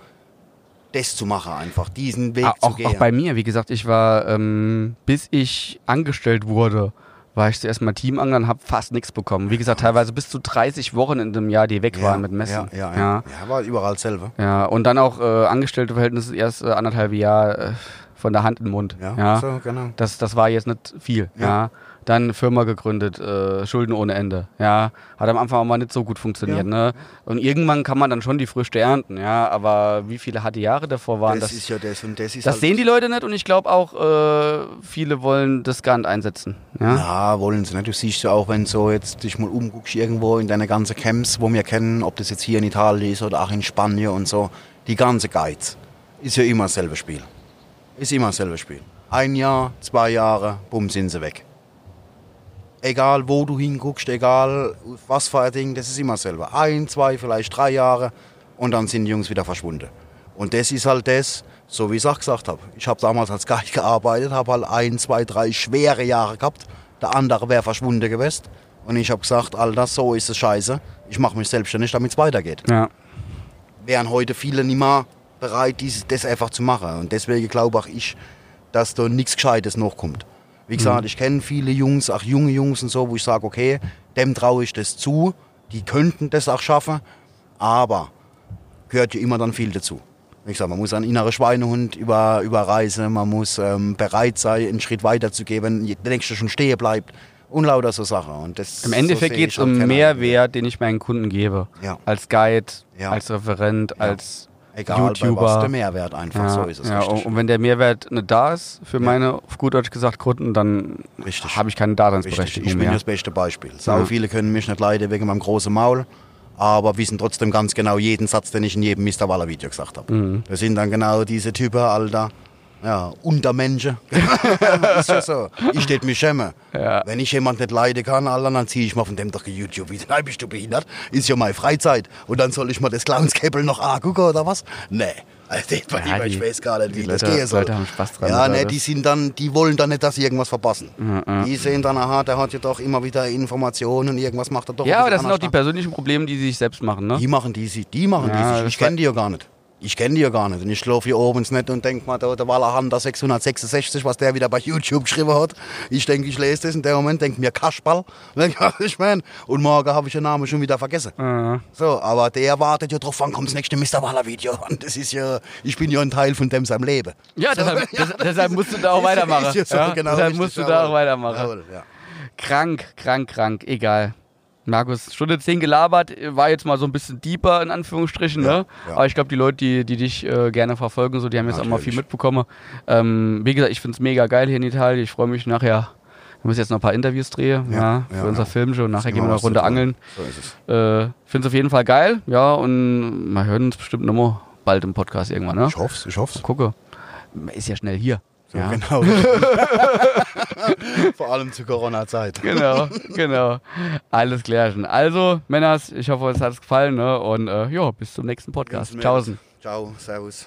das zu machen, einfach diesen Weg Ah, zu auch, gehen. auch bei mir, wie gesagt, ich war, ähm, bis ich angestellt wurde, war ich zuerst mal Teamangler und habe fast nichts bekommen. Wie gesagt, teilweise bis zu 30 Wochen in dem Jahr, die weg waren mit Messen. Ja, ja, ja. ja. war überall selber. Ja, und dann auch äh, Angestellteverhältnis erst äh, anderthalb Jahr äh, von der Hand in den Mund. Ja, Ja, so, genau. Das, das war jetzt nicht viel. Ja. Dann Firma gegründet, äh, Schulden ohne Ende. Ja, hat am Anfang auch mal nicht so gut funktioniert. Ja. Ne? Und irgendwann kann man dann schon die Früchte ernten. Ja, aber wie viele harte Jahre davor waren, Das, das, ist ja das und das ist das halt, sehen die Leute nicht. Und ich glaube auch, äh, viele wollen das gar nicht einsetzen. Ja, Ja, wollen sie nicht. Du siehst ja auch, wenn so jetzt dich mal umguckst irgendwo in deine ganzen Camps, wo wir kennen, ob das jetzt hier in Italien ist oder auch in Spanien und so, die ganze Geiz ist ja immer dasselbe Spiel. Ist immer dasselbe Spiel. Ein Jahr, zwei Jahre, bumm, sind sie weg. Egal wo du hinguckst, egal was für ein Ding, das ist immer dasselbe. Ein, zwei, vielleicht drei Jahre und dann sind die Jungs wieder verschwunden. Und das ist halt das, so wie ich auch gesagt habe. Ich habe damals als Guide gearbeitet, habe halt ein, zwei, drei schwere Jahre gehabt. Der andere wäre verschwunden gewesen. Und ich habe gesagt, Alter, so ist es scheiße. Ich mache mich selbstständig, damit es weitergeht. ja. Wären heute viele nicht mehr bereit, dies, das einfach zu machen. Und deswegen glaube auch ich, dass da nichts Gescheites noch kommt. Wie gesagt, ich kenne viele Jungs, auch junge Jungs und so, wo ich sage, okay, dem traue ich das zu. Die könnten das auch schaffen. Aber gehört ja immer dann viel dazu. Wie gesagt, man muss einen inneren Schweinehund über, überreisen, man muss ähm, bereit sein, einen Schritt weiter zu gehen, wenn der Nächste schon stehen bleibt und lauter so Sachen. Und das, Im so Endeffekt sehe geht ich es halt um Mehrwert, den ich meinen Kunden gebe. Ja. Als Guide, Ja. als Referent, Ja. als Egal, YouTuber. was der Mehrwert einfach, ja, so ist es ja, richtig. und, wenn der Mehrwert nicht da ist für meine, auf gut Deutsch gesagt, Kunden, dann Richtig. habe ich keine Richtig, Daseinsberechtigung ich bin mehr. das beste Beispiel. Sau Ja. viele können mich nicht leiden wegen meinem großen Maul, aber wissen trotzdem ganz genau jeden Satz, den ich in jedem Mr. Waller Video gesagt habe. Mhm. Das sind dann genau diese Typen, Alter. Ja, Untermenschen. ist ja so. Ich steht mich schämen. Ja. Wenn ich jemand nicht leiden kann, Alter, dann ziehe ich mal von dem doch ein YouTube-Video. Nein, bist du behindert? Ist ja meine Freizeit. Und dann soll ich mal das Clownskäppel noch angucken oder was? Nee. Also, bei Ja, ja, ich die- weiß gar nicht, wie die das Leute- gehen soll. Leute haben Spaß dran, Ja, was? die sind dann, die wollen dann nicht, dass sie irgendwas verpassen. Mhm, Die sehen dann, aha, der hat ja doch immer wieder Informationen und irgendwas macht er doch. Ja, aber das sind auch die persönlichen Probleme, die sie sich selbst machen, ne? Die machen die, die machen Ja, die. sich. Ich kenne die ja gar nicht. Ich kenne die ja gar nicht. Und ich schlafe hier oben nicht und denke mal, da, der Wallerhander 666, was der wieder bei YouTube geschrieben hat. Ich denke, ich lese das in dem Moment, denke mir Kasperl. ich mein, und morgen habe ich den Namen schon wieder vergessen. Ja. So, aber der wartet ja drauf, wann kommt das nächste Mr. Waller Video. Und das ist ja, ich bin ja ein Teil von dem seinem Leben. Ja, deshalb, des- deshalb musst du da auch weitermachen. Ja so, ja? genau deshalb richtig, musst du da auch weitermachen. Ja. Krank, krank, krank, egal. Markus, Stunde 10 gelabert, war jetzt mal so ein bisschen deeper in Anführungsstrichen, ne? ja. Aber ich glaube, die Leute, die, die dich äh, gerne verfolgen, so, die haben jetzt auch mal viel Natürlich. mitbekommen. Ähm, wie gesagt, ich finde es mega geil hier in Italien. Ich freue mich nachher. Wir müssen jetzt noch ein paar Interviews drehen, ja, Ja, für ja, unser ja. Filmshow. Und nachher gehen wir immer noch eine Runde angeln. So ist es. Äh, finde es auf jeden Fall geil, ja, und wir hören uns bestimmt nochmal bald im Podcast irgendwann, ne? Ich hoff's, ich hoff's. Gucke. Ist ja schnell hier. So, ja. Genau. Vor allem zur Corona-Zeit. genau, genau. Alles klärchen. Also, Männers, ich hoffe, es hat es gefallen. Ne? Und äh, ja, bis zum nächsten Podcast. Tschaußen. Ciao, servus.